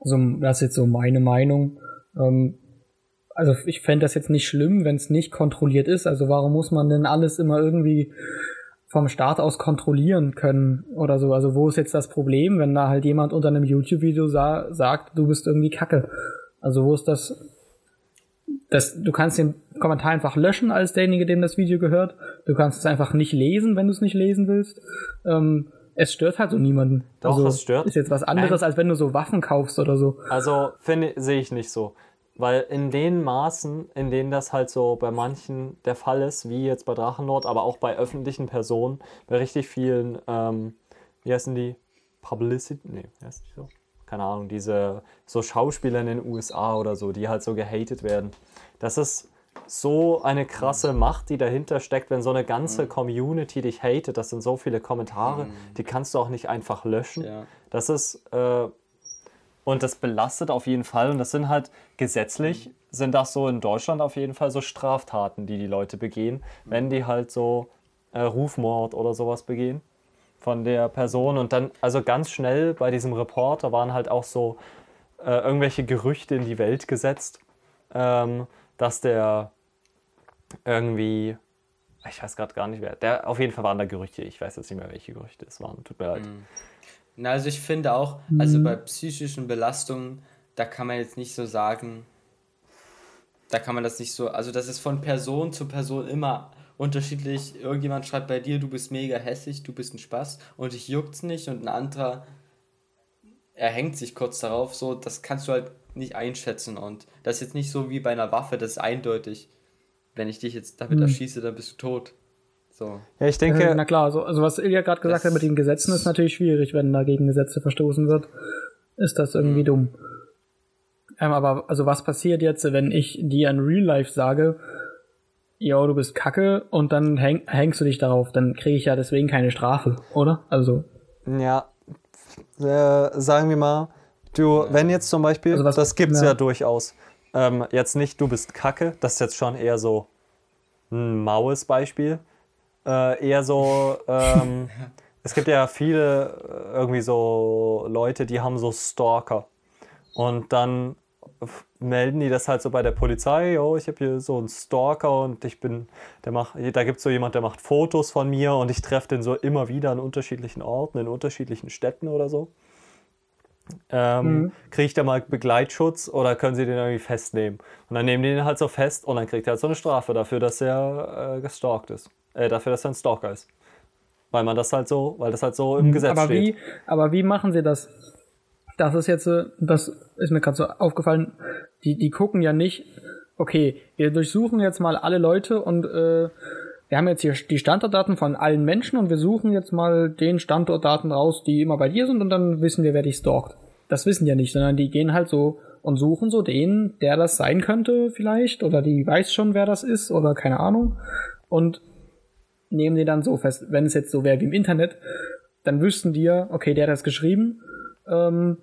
so, das ist jetzt so meine Meinung. Ähm, also ich fände das jetzt nicht schlimm, wenn es nicht kontrolliert ist. Also warum muss man denn alles immer irgendwie vom Staat aus kontrollieren können oder so? Also wo ist jetzt das Problem, wenn da halt jemand unter einem YouTube-Video sa sagt, du bist irgendwie Kacke? Also wo ist das? Das, du kannst den Kommentar einfach löschen als derjenige, dem das Video gehört. Du kannst es einfach nicht lesen, wenn du es nicht lesen willst. Ähm, es stört halt so niemanden. Doch, also, es stört. Ist jetzt was anderes, als wenn du so Waffen kaufst oder so. Also finde sehe ich nicht so. Weil in den Maßen, in denen das halt so bei manchen der Fall ist, wie jetzt bei Drachenlord, aber auch bei öffentlichen Personen, bei richtig vielen, ähm, wie heißen die? Publicity? Nee, heißt die so? Keine Ahnung, diese so Schauspieler in den USA oder so, die halt so gehatet werden. Das ist so eine krasse Macht, die dahinter steckt, wenn so eine ganze Community dich hatet. Das sind so viele Kommentare, die kannst du auch nicht einfach löschen. Ja. Das ist, äh, und das belastet auf jeden Fall. Und das sind halt gesetzlich, sind das so in Deutschland auf jeden Fall so Straftaten, die die Leute begehen, wenn die halt so äh, Rufmord oder sowas begehen von der Person. Und dann, also ganz schnell bei diesem Reporter waren halt auch so äh, irgendwelche Gerüchte in die Welt gesetzt, ähm, dass der irgendwie, ich weiß gerade gar nicht wer, der, auf jeden Fall waren da Gerüchte, ich weiß jetzt nicht mehr, welche Gerüchte es waren, tut mir leid. Na, also ich finde auch, also bei psychischen Belastungen, da kann man jetzt nicht so sagen, da kann man das nicht so, also das ist von Person zu Person immer unterschiedlich. Irgendjemand schreibt bei dir, du bist mega hässlich, du bist ein Spaß und dich juckt's nicht und ein anderer, er hängt sich kurz darauf, so, das kannst du halt nicht einschätzen und das ist jetzt nicht so wie bei einer Waffe, das ist eindeutig. Wenn ich dich jetzt damit erschieße, dann bist du tot. So. Ja, ich Äh, denke, na klar, also, also was Ilja gerade gesagt hat mit den Gesetzen ist natürlich schwierig, wenn dagegen Gesetze verstoßen wird, ist das irgendwie dumm. Ähm, aber also was passiert jetzt, wenn ich dir in Real Life sage, yo, du bist Kacke und dann häng, hängst du dich darauf, dann kriege ich ja deswegen keine Strafe, oder? Also Ja, äh, sagen wir mal, du, wenn jetzt zum Beispiel, Also was- das gibt's ja. ja, durchaus, ähm, jetzt nicht du bist Kacke, das ist jetzt schon eher so ein maues Beispiel, äh, eher so, ähm, es gibt ja viele äh, irgendwie so Leute, die haben so Stalker und dann melden die das halt so bei der Polizei, yo, ich habe hier so einen Stalker und ich bin, der macht, da gibt es so jemand, der macht Fotos von mir und ich treffe den so immer wieder an unterschiedlichen Orten, in unterschiedlichen Städten oder so. Ähm, Mhm. Kriege ich da mal Begleitschutz oder können sie den irgendwie festnehmen? Und dann nehmen die den halt so fest und dann kriegt er halt so eine Strafe dafür, dass er äh, gestalkt ist. Äh, dafür, dass er ein Stalker ist. Weil man das halt so, weil das halt so im Gesetz aber steht. wie, aber wie machen sie das? Das ist jetzt, äh, das ist mir gerade so aufgefallen, die, die gucken ja nicht, okay, wir durchsuchen jetzt mal alle Leute und äh, wir haben jetzt hier die Standortdaten von allen Menschen und wir suchen jetzt mal den Standortdaten raus, die immer bei dir sind und dann wissen wir, wer dich stalkt. Das wissen die ja nicht, sondern die gehen halt so und suchen so den, der das sein könnte vielleicht oder die weiß schon, wer das ist oder keine Ahnung und nehmen den dann so fest. Wenn es jetzt so wäre wie im Internet, dann wüssten die ja, okay, der hat das geschrieben, ähm,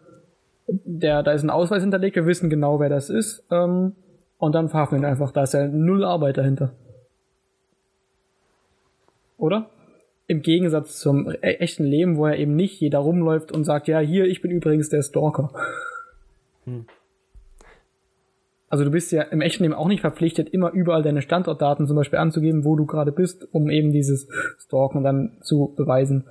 der, da ist ein Ausweis hinterlegt, wir wissen genau, wer das ist ähm, und dann verhaften wir ihn einfach. Da ist ja null Arbeit dahinter. Oder? Im Gegensatz zum e echten Leben, wo er eben nicht jeder rumläuft und sagt, ja, hier, ich bin übrigens der Stalker. Hm. Also du bist ja im echten Leben auch nicht verpflichtet, immer überall deine Standortdaten zum Beispiel anzugeben, wo du gerade bist, um eben dieses Stalken dann zu beweisen.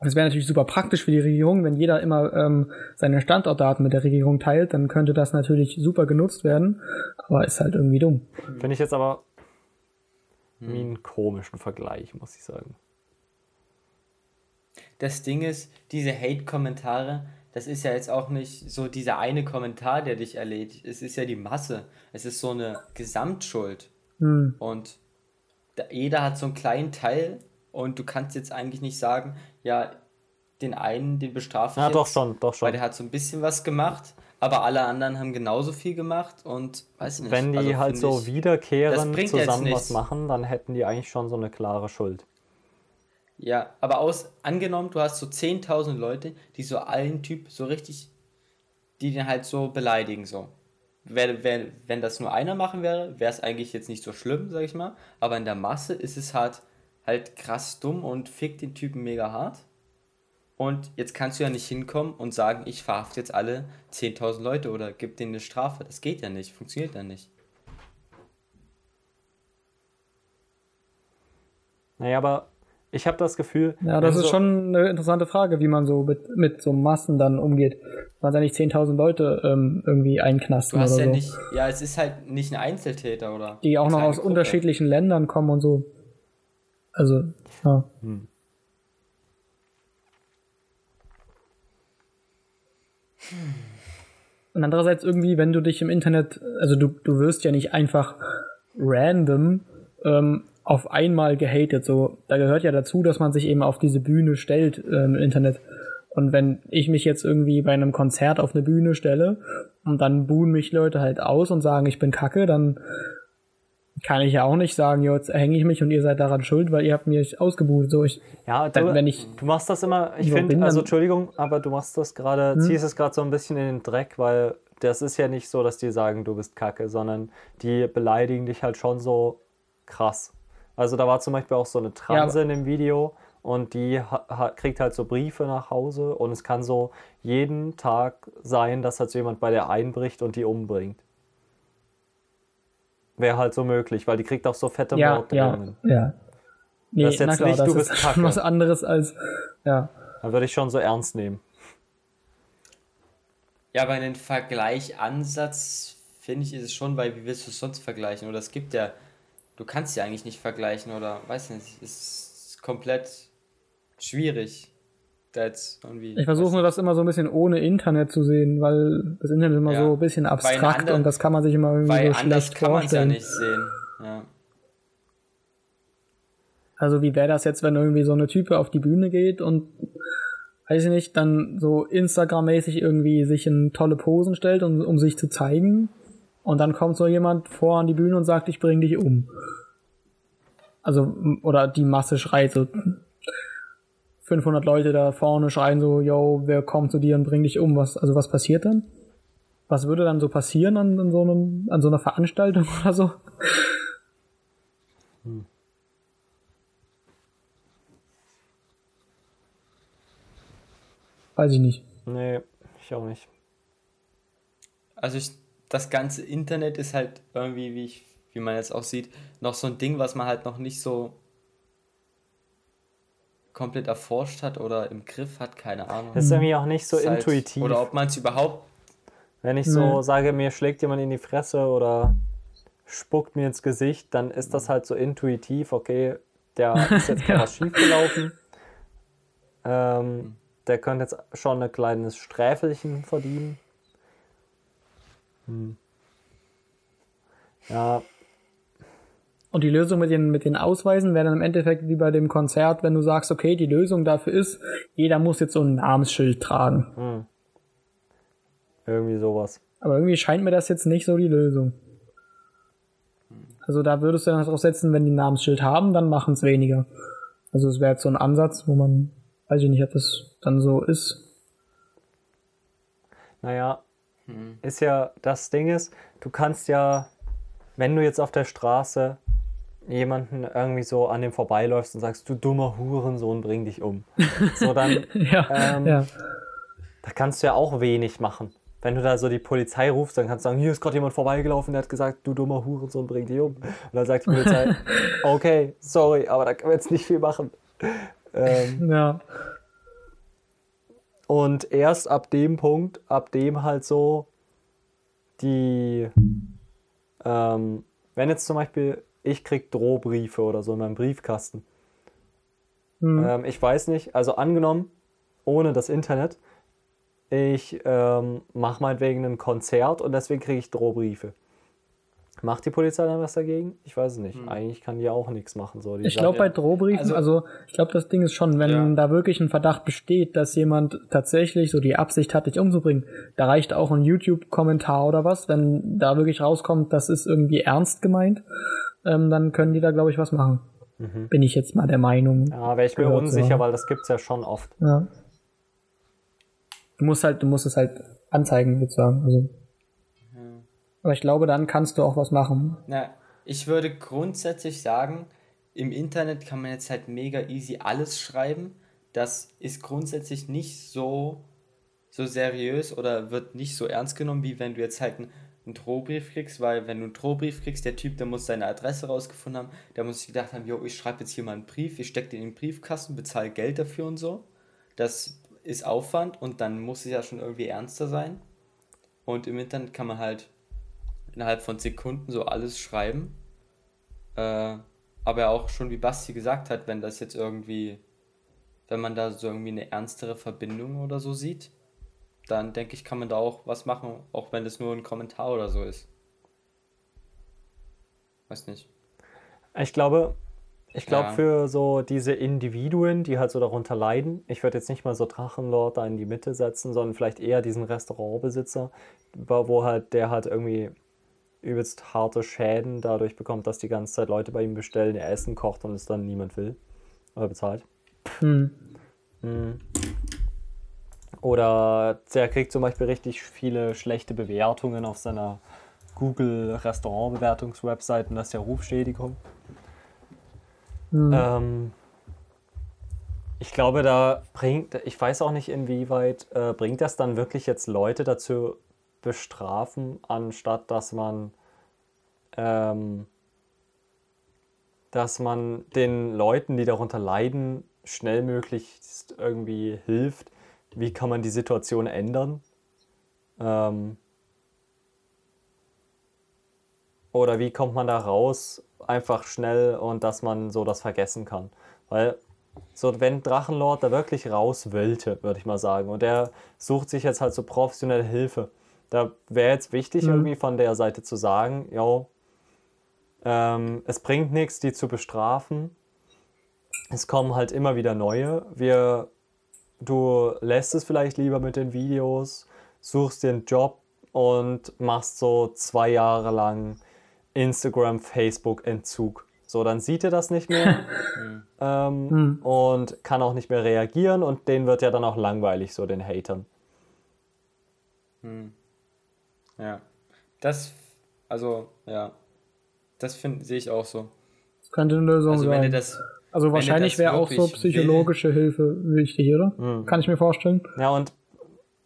Das wäre natürlich super praktisch für die Regierung, wenn jeder immer ähm, seine Standortdaten mit der Regierung teilt, dann könnte das natürlich super genutzt werden, aber ist halt irgendwie dumm. Finde ich jetzt aber hm. wie einen komischen Vergleich, muss ich sagen. Das Ding ist, diese Hate-Kommentare, das ist ja jetzt auch nicht so dieser eine Kommentar, der dich erledigt. Es ist ja die Masse. Es ist so eine Gesamtschuld. Hm. Und da, jeder hat so einen kleinen Teil und du kannst jetzt eigentlich nicht sagen, ja, den einen, den bestrafe ich. Ja, doch schon, doch schon. Weil der hat so ein bisschen was gemacht, aber alle anderen haben genauso viel gemacht und weiß nicht. Wenn die also, halt so ich, wiederkehren, zusammen was machen, dann hätten die eigentlich schon so eine klare Schuld. Ja, aber aus, angenommen, du hast so 10.000 Leute, die so einen Typ so richtig, die den halt so beleidigen, so. Wenn, wenn, wenn das nur einer machen wäre, wäre es eigentlich jetzt nicht so schlimm, sag ich mal. Aber in der Masse ist es halt, halt krass dumm und fickt den Typen mega hart. Und jetzt kannst du ja nicht hinkommen und sagen, ich verhafte jetzt alle 10.000 Leute oder gib denen eine Strafe. Das geht ja nicht, funktioniert ja nicht. Naja, aber ich habe das Gefühl. Ja, das ist so schon eine interessante Frage, wie man so mit, mit so Massen dann umgeht. Man ja nicht 10.000 Leute ähm, irgendwie einknasten du hast oder ja so. Nicht, ja, es ist halt nicht ein Einzeltäter, oder? Die auch noch aus Gruppe. unterschiedlichen Ländern kommen und so. Also, ja. Hm. Und andererseits irgendwie, wenn du dich im Internet, also du, du wirst ja nicht einfach random ähm, auf einmal gehatet. So, da gehört ja dazu, dass man sich eben auf diese Bühne stellt äh, im Internet. Und wenn ich mich jetzt irgendwie bei einem Konzert auf eine Bühne stelle und dann buhen mich Leute halt aus und sagen, ich bin kacke, dann kann ich ja auch nicht sagen, jetzt hänge ich mich und ihr seid daran schuld, weil ihr habt mich ausgebucht. So, ich, ja, du, wenn ich, du machst das immer, ich finde, also Entschuldigung, aber du machst das gerade, hm? ziehst es gerade so ein bisschen in den Dreck, weil das ist ja nicht so, dass die sagen, du bist kacke, sondern die beleidigen dich halt schon so krass. Also da war zum Beispiel auch so eine Transe ja, in dem Video und die kriegt halt so Briefe nach Hause und es kann so jeden Tag sein, dass halt so jemand bei der einbricht und die umbringt. Wäre halt so möglich, weil die kriegt auch so fette ja, Morddrohungen. Ja, ja. Nee, das ist jetzt klar, nicht, du bist kacke. was anderes als, ja. Dann würde ich schon so ernst nehmen. Ja, aber einen Vergleichansatz finde ich ist es schon, weil wie willst du es sonst vergleichen? Oder es gibt ja du kannst ja eigentlich nicht vergleichen oder weiß nicht, ist komplett schwierig. That's irgendwie, ich versuche nur das immer so ein bisschen ohne Internet zu sehen, weil das Internet ist immer ja. so ein bisschen abstrakt anderen, und das kann man sich immer irgendwie so schlecht kann vorstellen. Ja nicht sehen. Ja. Also wie wäre das jetzt, wenn irgendwie so eine Type auf die Bühne geht und weiß ich nicht, dann so Instagram-mäßig irgendwie sich in tolle Posen stellt, um, um sich zu zeigen und dann kommt so jemand vor an die Bühne und sagt, ich bring dich um. Also, oder die Masse schreit so, 500 Leute da vorne schreien so, yo, wer kommt zu dir und bringt dich um? Was, also was passiert dann? Was würde dann so passieren an, an so einem, an so einer Veranstaltung oder so? Hm. Weiß ich nicht. Nee, ich auch nicht. Also ich das ganze Internet ist halt irgendwie, wie, ich, wie man jetzt auch sieht, noch so ein Ding, was man halt noch nicht so komplett erforscht hat oder im Griff hat, keine Ahnung. Das ist irgendwie auch nicht so ist halt intuitiv. Oder ob man es überhaupt. Wenn ich so mhm. sage, mir schlägt jemand in die Fresse oder spuckt mir ins Gesicht, dann ist das halt so intuitiv, okay, der ist jetzt ja. was schiefgelaufen. Ähm, der könnte jetzt schon ein kleines Sträfelchen verdienen. Hm. Ja, Und die Lösung mit den, mit den Ausweisen wäre dann im Endeffekt wie bei dem Konzert, wenn du sagst, okay, die Lösung dafür ist, jeder muss jetzt so ein Namensschild tragen. irgendwie sowas. Aber irgendwie scheint mir das jetzt nicht so die Lösung. Also da würdest du dann drauf setzen, wenn die ein Namensschild haben, dann machen es weniger. Also es wäre jetzt so ein Ansatz, wo man, weiß ich nicht, ob das dann so ist. Naja, ist ja, das Ding ist, du kannst ja, wenn du jetzt auf der Straße jemanden irgendwie so an dem vorbeiläufst und sagst, du dummer Hurensohn, bring dich um. So, dann, Ja, Ähm, ja. da kannst du ja auch wenig machen. Wenn du da so die Polizei rufst, dann kannst du sagen, hier ist gerade jemand vorbeigelaufen, der hat gesagt, du dummer Hurensohn, bring dich um. Und dann sagt die Polizei, okay, sorry, aber da können wir jetzt nicht viel machen. Ähm, Ja. Und erst ab dem Punkt, ab dem halt so die, ähm, wenn jetzt zum Beispiel ich krieg Drohbriefe oder so in meinem Briefkasten. Hm. Ähm, ich weiß nicht, also angenommen, ohne das Internet, ich ähm, mache meinetwegen ein Konzert und deswegen kriege ich Drohbriefe. Macht die Polizei dann was dagegen? Ich weiß es nicht. Eigentlich kann die ja auch nichts machen. So. Die Ich sagen- glaube bei Drohbriefen, also, Also- ich glaube das Ding ist schon, wenn Ja. da wirklich ein Verdacht besteht, dass jemand tatsächlich so die Absicht hat, dich umzubringen, da reicht auch ein YouTube-Kommentar oder was, wenn da wirklich rauskommt, das ist irgendwie ernst gemeint, ähm, dann können die da glaube ich was machen. Bin ich jetzt mal der Meinung. ja, wäre ich mir unsicher, haben. weil das gibt's ja schon oft. Ja. Du musst halt, du musst es halt anzeigen, sozusagen. Also. Aber ich glaube, dann kannst du auch was machen. Na, ich würde grundsätzlich sagen, im Internet kann man jetzt halt mega easy alles schreiben. Das ist grundsätzlich nicht so, so seriös oder wird nicht so ernst genommen, wie wenn du jetzt halt einen, einen Drohbrief kriegst, weil wenn du einen Drohbrief kriegst, der Typ, der muss seine Adresse rausgefunden haben, der muss sich gedacht haben, jo, ich schreibe jetzt hier mal einen Brief, ich stecke den in den Briefkasten, bezahle Geld dafür und so. Das ist Aufwand und dann muss es ja schon irgendwie ernster sein. Und im Internet kann man halt innerhalb von Sekunden so alles schreiben. Äh, aber auch schon, wie Basti gesagt hat, wenn das jetzt irgendwie, wenn man da so irgendwie eine ernstere Verbindung oder so sieht, dann denke ich, kann man da auch was machen, auch wenn das nur ein Kommentar oder so ist. Weiß nicht. Ich glaube, ich glaube Ja. für so diese Individuen, die halt so darunter leiden, ich würde jetzt nicht mal so Drachenlord da in die Mitte setzen, sondern vielleicht eher diesen Restaurantbesitzer, wo wo halt der halt irgendwie übelst harte Schäden dadurch bekommt, dass die ganze Zeit Leute bei ihm bestellen, er Essen kocht und es dann niemand will oder bezahlt. Hm. Oder der kriegt zum Beispiel richtig viele schlechte Bewertungen auf seiner Google Restaurantbewertungswebsite und das ist ja Rufschädigung. Hm. Ähm, ich glaube, da bringt, ich weiß auch nicht inwieweit, äh, bringt das dann wirklich jetzt Leute dazu bestrafen, anstatt dass man, ähm, dass man den Leuten, die darunter leiden, schnellmöglichst irgendwie hilft. Wie kann man die Situation ändern? Ähm, oder wie kommt man da raus, einfach schnell und dass man so das vergessen kann? Weil, so, wenn Drachenlord da wirklich raus wollte, würde ich mal sagen, und der sucht sich jetzt halt so professionelle Hilfe, da wäre jetzt wichtig, Mhm. irgendwie von der Seite zu sagen, jo, ähm, es bringt nichts, die zu bestrafen. Es kommen halt immer wieder neue. Wir, du lässt es vielleicht lieber mit den Videos, suchst dir einen Job und machst so zwei Jahre lang Instagram, Facebook Entzug. So, dann sieht er das nicht mehr ähm, Hm. und kann auch nicht mehr reagieren und denen wird ja dann auch langweilig, so den Hatern. Ja. Das, also, ja. Das sehe ich auch so. Das könnte eine Lösung Also, sein. das, also wahrscheinlich wäre auch so psychologische Hilfe wichtig, oder? Mhm. Kann ich mir vorstellen. Ja, und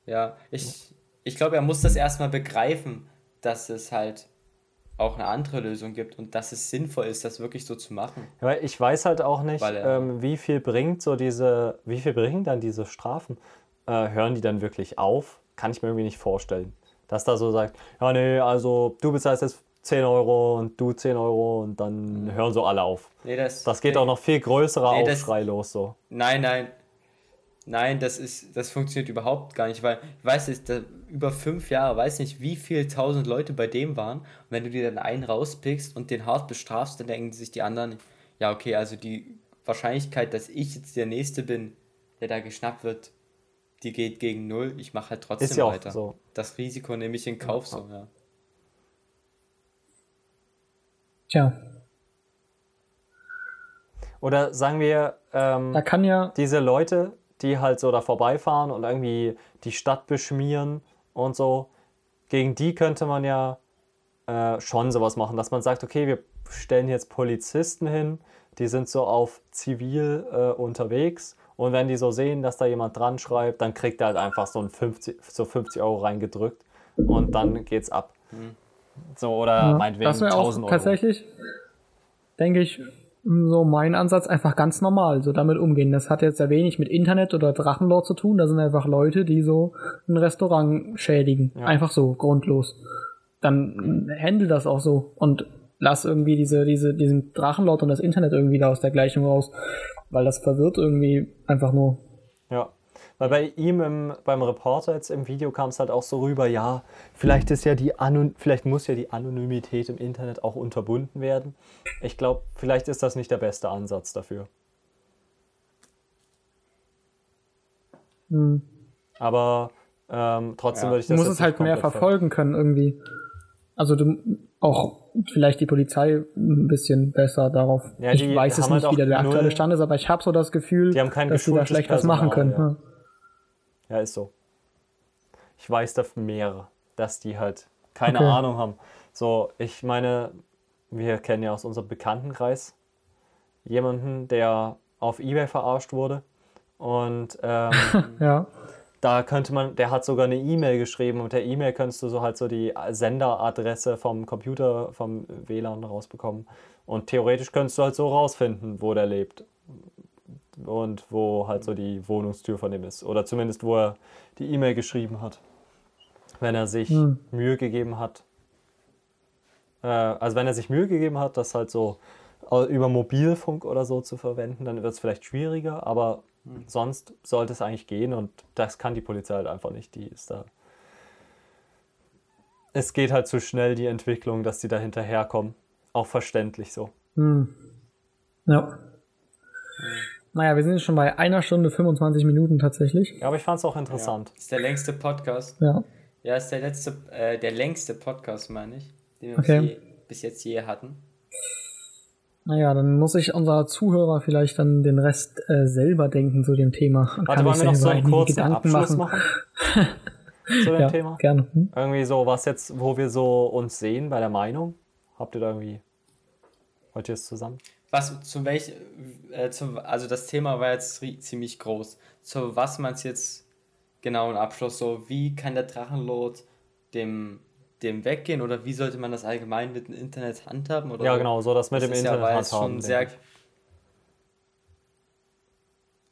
Ja, ich, ich glaube, er muss das erstmal begreifen, dass es halt auch eine andere Lösung gibt und dass es sinnvoll ist, das wirklich so zu machen. Ja, Weil ich weiß halt auch nicht, Weil ähm, wie viel bringt so diese, wie viel bringen dann diese Strafen? Äh, hören die dann wirklich auf? Kann ich mir irgendwie nicht vorstellen. Dass da so sagt, ja nee, also du bezahlst jetzt 10 Euro und du 10 Euro und dann hören so alle auf. Nee, das, Das geht nee, auch noch viel größerer Nee, das- Aufschrei los so. Nein, nein. Nein, das ist, das funktioniert überhaupt gar nicht, weil ich weiß nicht, da, über fünf Jahre, weiß nicht, wie viele tausend Leute bei dem waren. Und wenn du dir dann einen rauspickst und den hart bestrafst, dann denken sich die anderen, ja, okay, also die Wahrscheinlichkeit, dass ich jetzt der Nächste bin, der da geschnappt wird, die geht gegen null. Ich mache halt trotzdem Ist ja auch weiter. so. Das Risiko nehme ich in Kauf, so, ja. Tja, Oder sagen wir, ähm, da kann ja, diese Leute, die halt so da vorbeifahren und irgendwie die Stadt beschmieren und so, gegen die könnte man ja äh, schon sowas machen, dass man sagt, okay, wir stellen jetzt Polizisten hin, die sind so auf zivil äh, unterwegs und wenn die so sehen, dass da jemand dran schreibt, dann kriegt er halt einfach so, ein 50, so 50 Euro reingedrückt und dann geht's ab. So, oder ja meinetwegen das wäre auch 1000 Euro. tatsächlich, denke ich, so mein Ansatz einfach ganz normal, so damit umgehen. Das hat jetzt sehr wenig mit Internet oder Drachenlord zu tun. Da sind einfach Leute, die so ein Restaurant schädigen. Ja. Einfach so, grundlos. Dann handle das auch so und lass irgendwie diese, diese, diesen Drachenlord und das Internet irgendwie da aus der Gleichung raus. Weil das verwirrt irgendwie einfach nur. Ja, weil bei ihm im, beim Reporter jetzt im Video kam es halt auch so rüber, ja, vielleicht ist ja die Anon vielleicht muss ja die Anonymität im Internet auch unterbunden werden. Ich glaube, vielleicht ist das nicht der beste Ansatz dafür. Hm. Aber ähm, trotzdem Ja. würde ich Du das musst jetzt es halt mehr verfolgen können irgendwie. Also du auch vielleicht die Polizei ein bisschen besser darauf. Ja, ich weiß es halt nicht, wie der, aktuelle Stand ist, aber ich habe so das Gefühl, dass sie da schlecht was machen können. Personal, Ja. Ja, ist so. Ich weiß da mehr, dass die halt keine Okay. Ahnung haben. So, ich meine, wir kennen ja aus unserem Bekanntenkreis jemanden, der auf Ebay verarscht wurde. Und ähm, ja. Da könnte man, der hat sogar eine E-Mail geschrieben und der E-Mail könntest du so halt so die Senderadresse vom Computer, vom WLAN rausbekommen. Und theoretisch könntest du halt so rausfinden, wo der lebt. Und wo halt so die Wohnungstür von dem ist. Oder zumindest, wo er die E-Mail geschrieben hat. Wenn er sich Hm. Mühe gegeben hat. Äh, also wenn er sich Mühe gegeben hat, das halt so au- über Mobilfunk oder so zu verwenden, dann wird es vielleicht schwieriger, aber sonst sollte es eigentlich gehen und das kann die Polizei halt einfach nicht. Die ist da. Es geht halt zu schnell, die Entwicklung, dass die da hinterherkommen. Auch verständlich so. Hm. Ja. Naja, wir sind jetzt schon bei einer Stunde 25 Minuten tatsächlich. Ja, aber ich fand es auch interessant. Ja, ist der längste Podcast. Ja. Ja, ist der letzte, äh, der längste Podcast, meine ich, den wir Okay. bis, je, bis jetzt je hatten. Naja, dann muss ich unser Zuhörer vielleicht dann den Rest äh, selber denken zu dem Thema. Und Warte, kann wollen wir noch so einen kurzen Gedanken Abschluss machen? zu dem Ja, Thema? gerne. Hm? Irgendwie so, was jetzt, wo wir so uns sehen bei der Meinung? Habt ihr da irgendwie. Wollt ihr es zusammen? Was, zu welch, äh, zu, also das Thema war jetzt ziemlich groß. Zu was man es jetzt genau im Abschluss so, wie kann der Drachenlord dem, dem weggehen oder wie sollte man das allgemein mit dem Internet handhaben? Oder Ja, genau, so das mit Das dem ist ja, Internet es handhaben, schon sehr,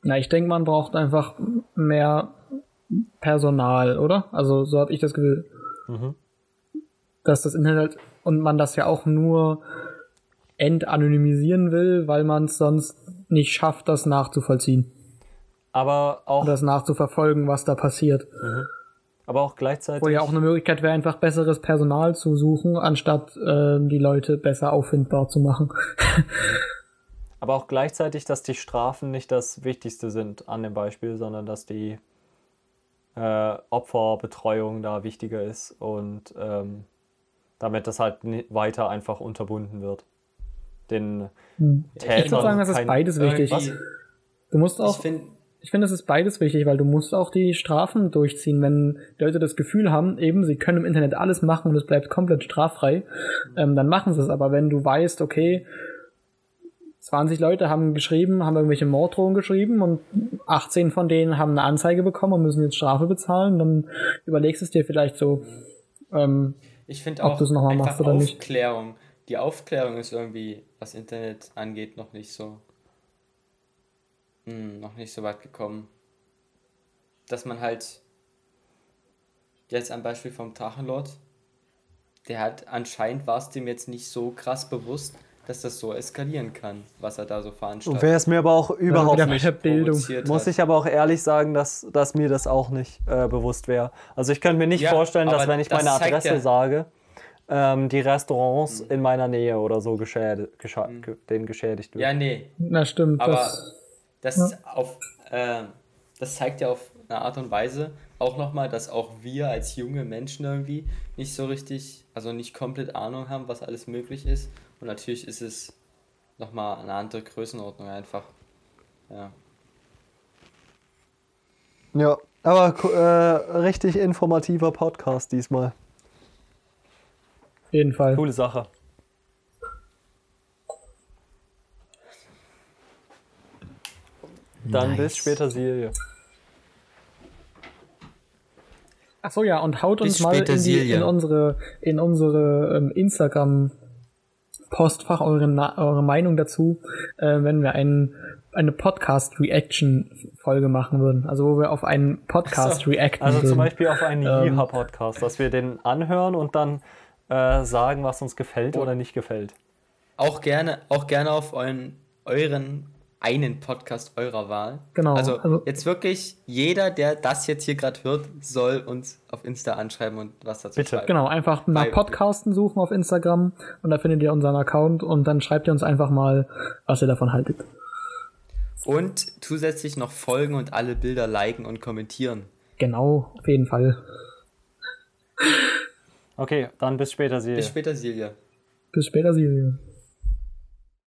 Na, ich denke, man braucht einfach mehr Personal, oder? Also so habe ich das Gefühl, Mhm. dass das Internet und man das ja auch nur entanonymisieren will, weil man es sonst nicht schafft, das nachzuvollziehen Aber auch, oder das nachzuverfolgen, was da passiert. Aber auch gleichzeitig. Wo ja auch eine Möglichkeit wäre, einfach besseres Personal zu suchen, anstatt äh, die Leute besser auffindbar zu machen. Aber auch gleichzeitig, dass die Strafen nicht das Wichtigste sind an dem Beispiel, sondern dass die äh, Opferbetreuung da wichtiger ist und ähm, damit das halt weiter einfach unterbunden wird. Den Hm. Tätern Ich würde sagen, das ist beides wichtig. irgendwie- Du musst ich auch finde, Ich finde, es ist beides wichtig, weil du musst auch die Strafen durchziehen. Wenn Leute das Gefühl haben, eben, sie können im Internet alles machen und es bleibt komplett straffrei, ähm, dann machen sie es. Aber wenn du weißt, okay, 20 Leute haben geschrieben, haben irgendwelche Morddrohungen geschrieben und 18 von denen haben eine Anzeige bekommen und müssen jetzt Strafe bezahlen, dann überlegst du es dir vielleicht so, ähm, ich finde Ob auch du's noch mal einfach machst oder nicht. Aufklärung. Die Aufklärung ist irgendwie, was Internet angeht, noch nicht so, hm, noch nicht so weit gekommen. Dass man halt jetzt am Beispiel vom Drachenlord, der hat anscheinend war es dem jetzt nicht so krass bewusst, dass das so eskalieren kann, was er da so Und veranstaltet. wäre es mir aber auch überhaupt wieder nicht. Bildung. Muss ich aber auch ehrlich sagen, dass, dass mir das auch nicht äh, bewusst wäre. Also ich könnte mir nicht Ja, vorstellen, dass wenn ich das meine Adresse ja- sage, ähm, die Restaurants in meiner Nähe oder so geschädigt, gescha ge- denen geschädigt wird. Ja, nee, Na stimmt, aber das, das, auf, äh, das zeigt ja auf eine Art und Weise auch nochmal, dass auch wir als junge Menschen irgendwie nicht so richtig, also nicht komplett Ahnung haben, was alles möglich ist. Und natürlich ist es nochmal eine andere Größenordnung einfach. Ja. Ja, aber äh, richtig informativer Podcast diesmal. auf jeden Fall. Coole Sache. Dann bis später, Silje. Ach so, ja, und haut uns Bis mal später, in, die, in unsere, in unsere ähm, Instagram-Postfach eure, Na- eure Meinung dazu, äh, wenn wir einen, eine Podcast-Reaction-Folge machen würden. Also wo wir auf einen Podcast so. reacten Also würden. zum Beispiel auf einen Ähm. Jiha-Podcast, dass wir den anhören und dann äh, sagen, was uns gefällt Oh. oder nicht gefällt. Auch gerne, auch gerne auf euren, euren einen Podcast eurer Wahl. Genau, Also, also- jetzt wirklich, jeder, der das jetzt hier gerade hört, soll uns auf Insta anschreiben und was dazu Bitte. schreiben. Genau, einfach nach Bei- Podcasten suchen auf Instagram und da findet ihr unseren Account und dann schreibt ihr uns einfach mal, was ihr davon haltet. Und zusätzlich noch folgen und alle Bilder liken und kommentieren. Genau, auf jeden Fall. Okay, dann bis später, Silje. Bis später, Silja. Bis später, Silvia.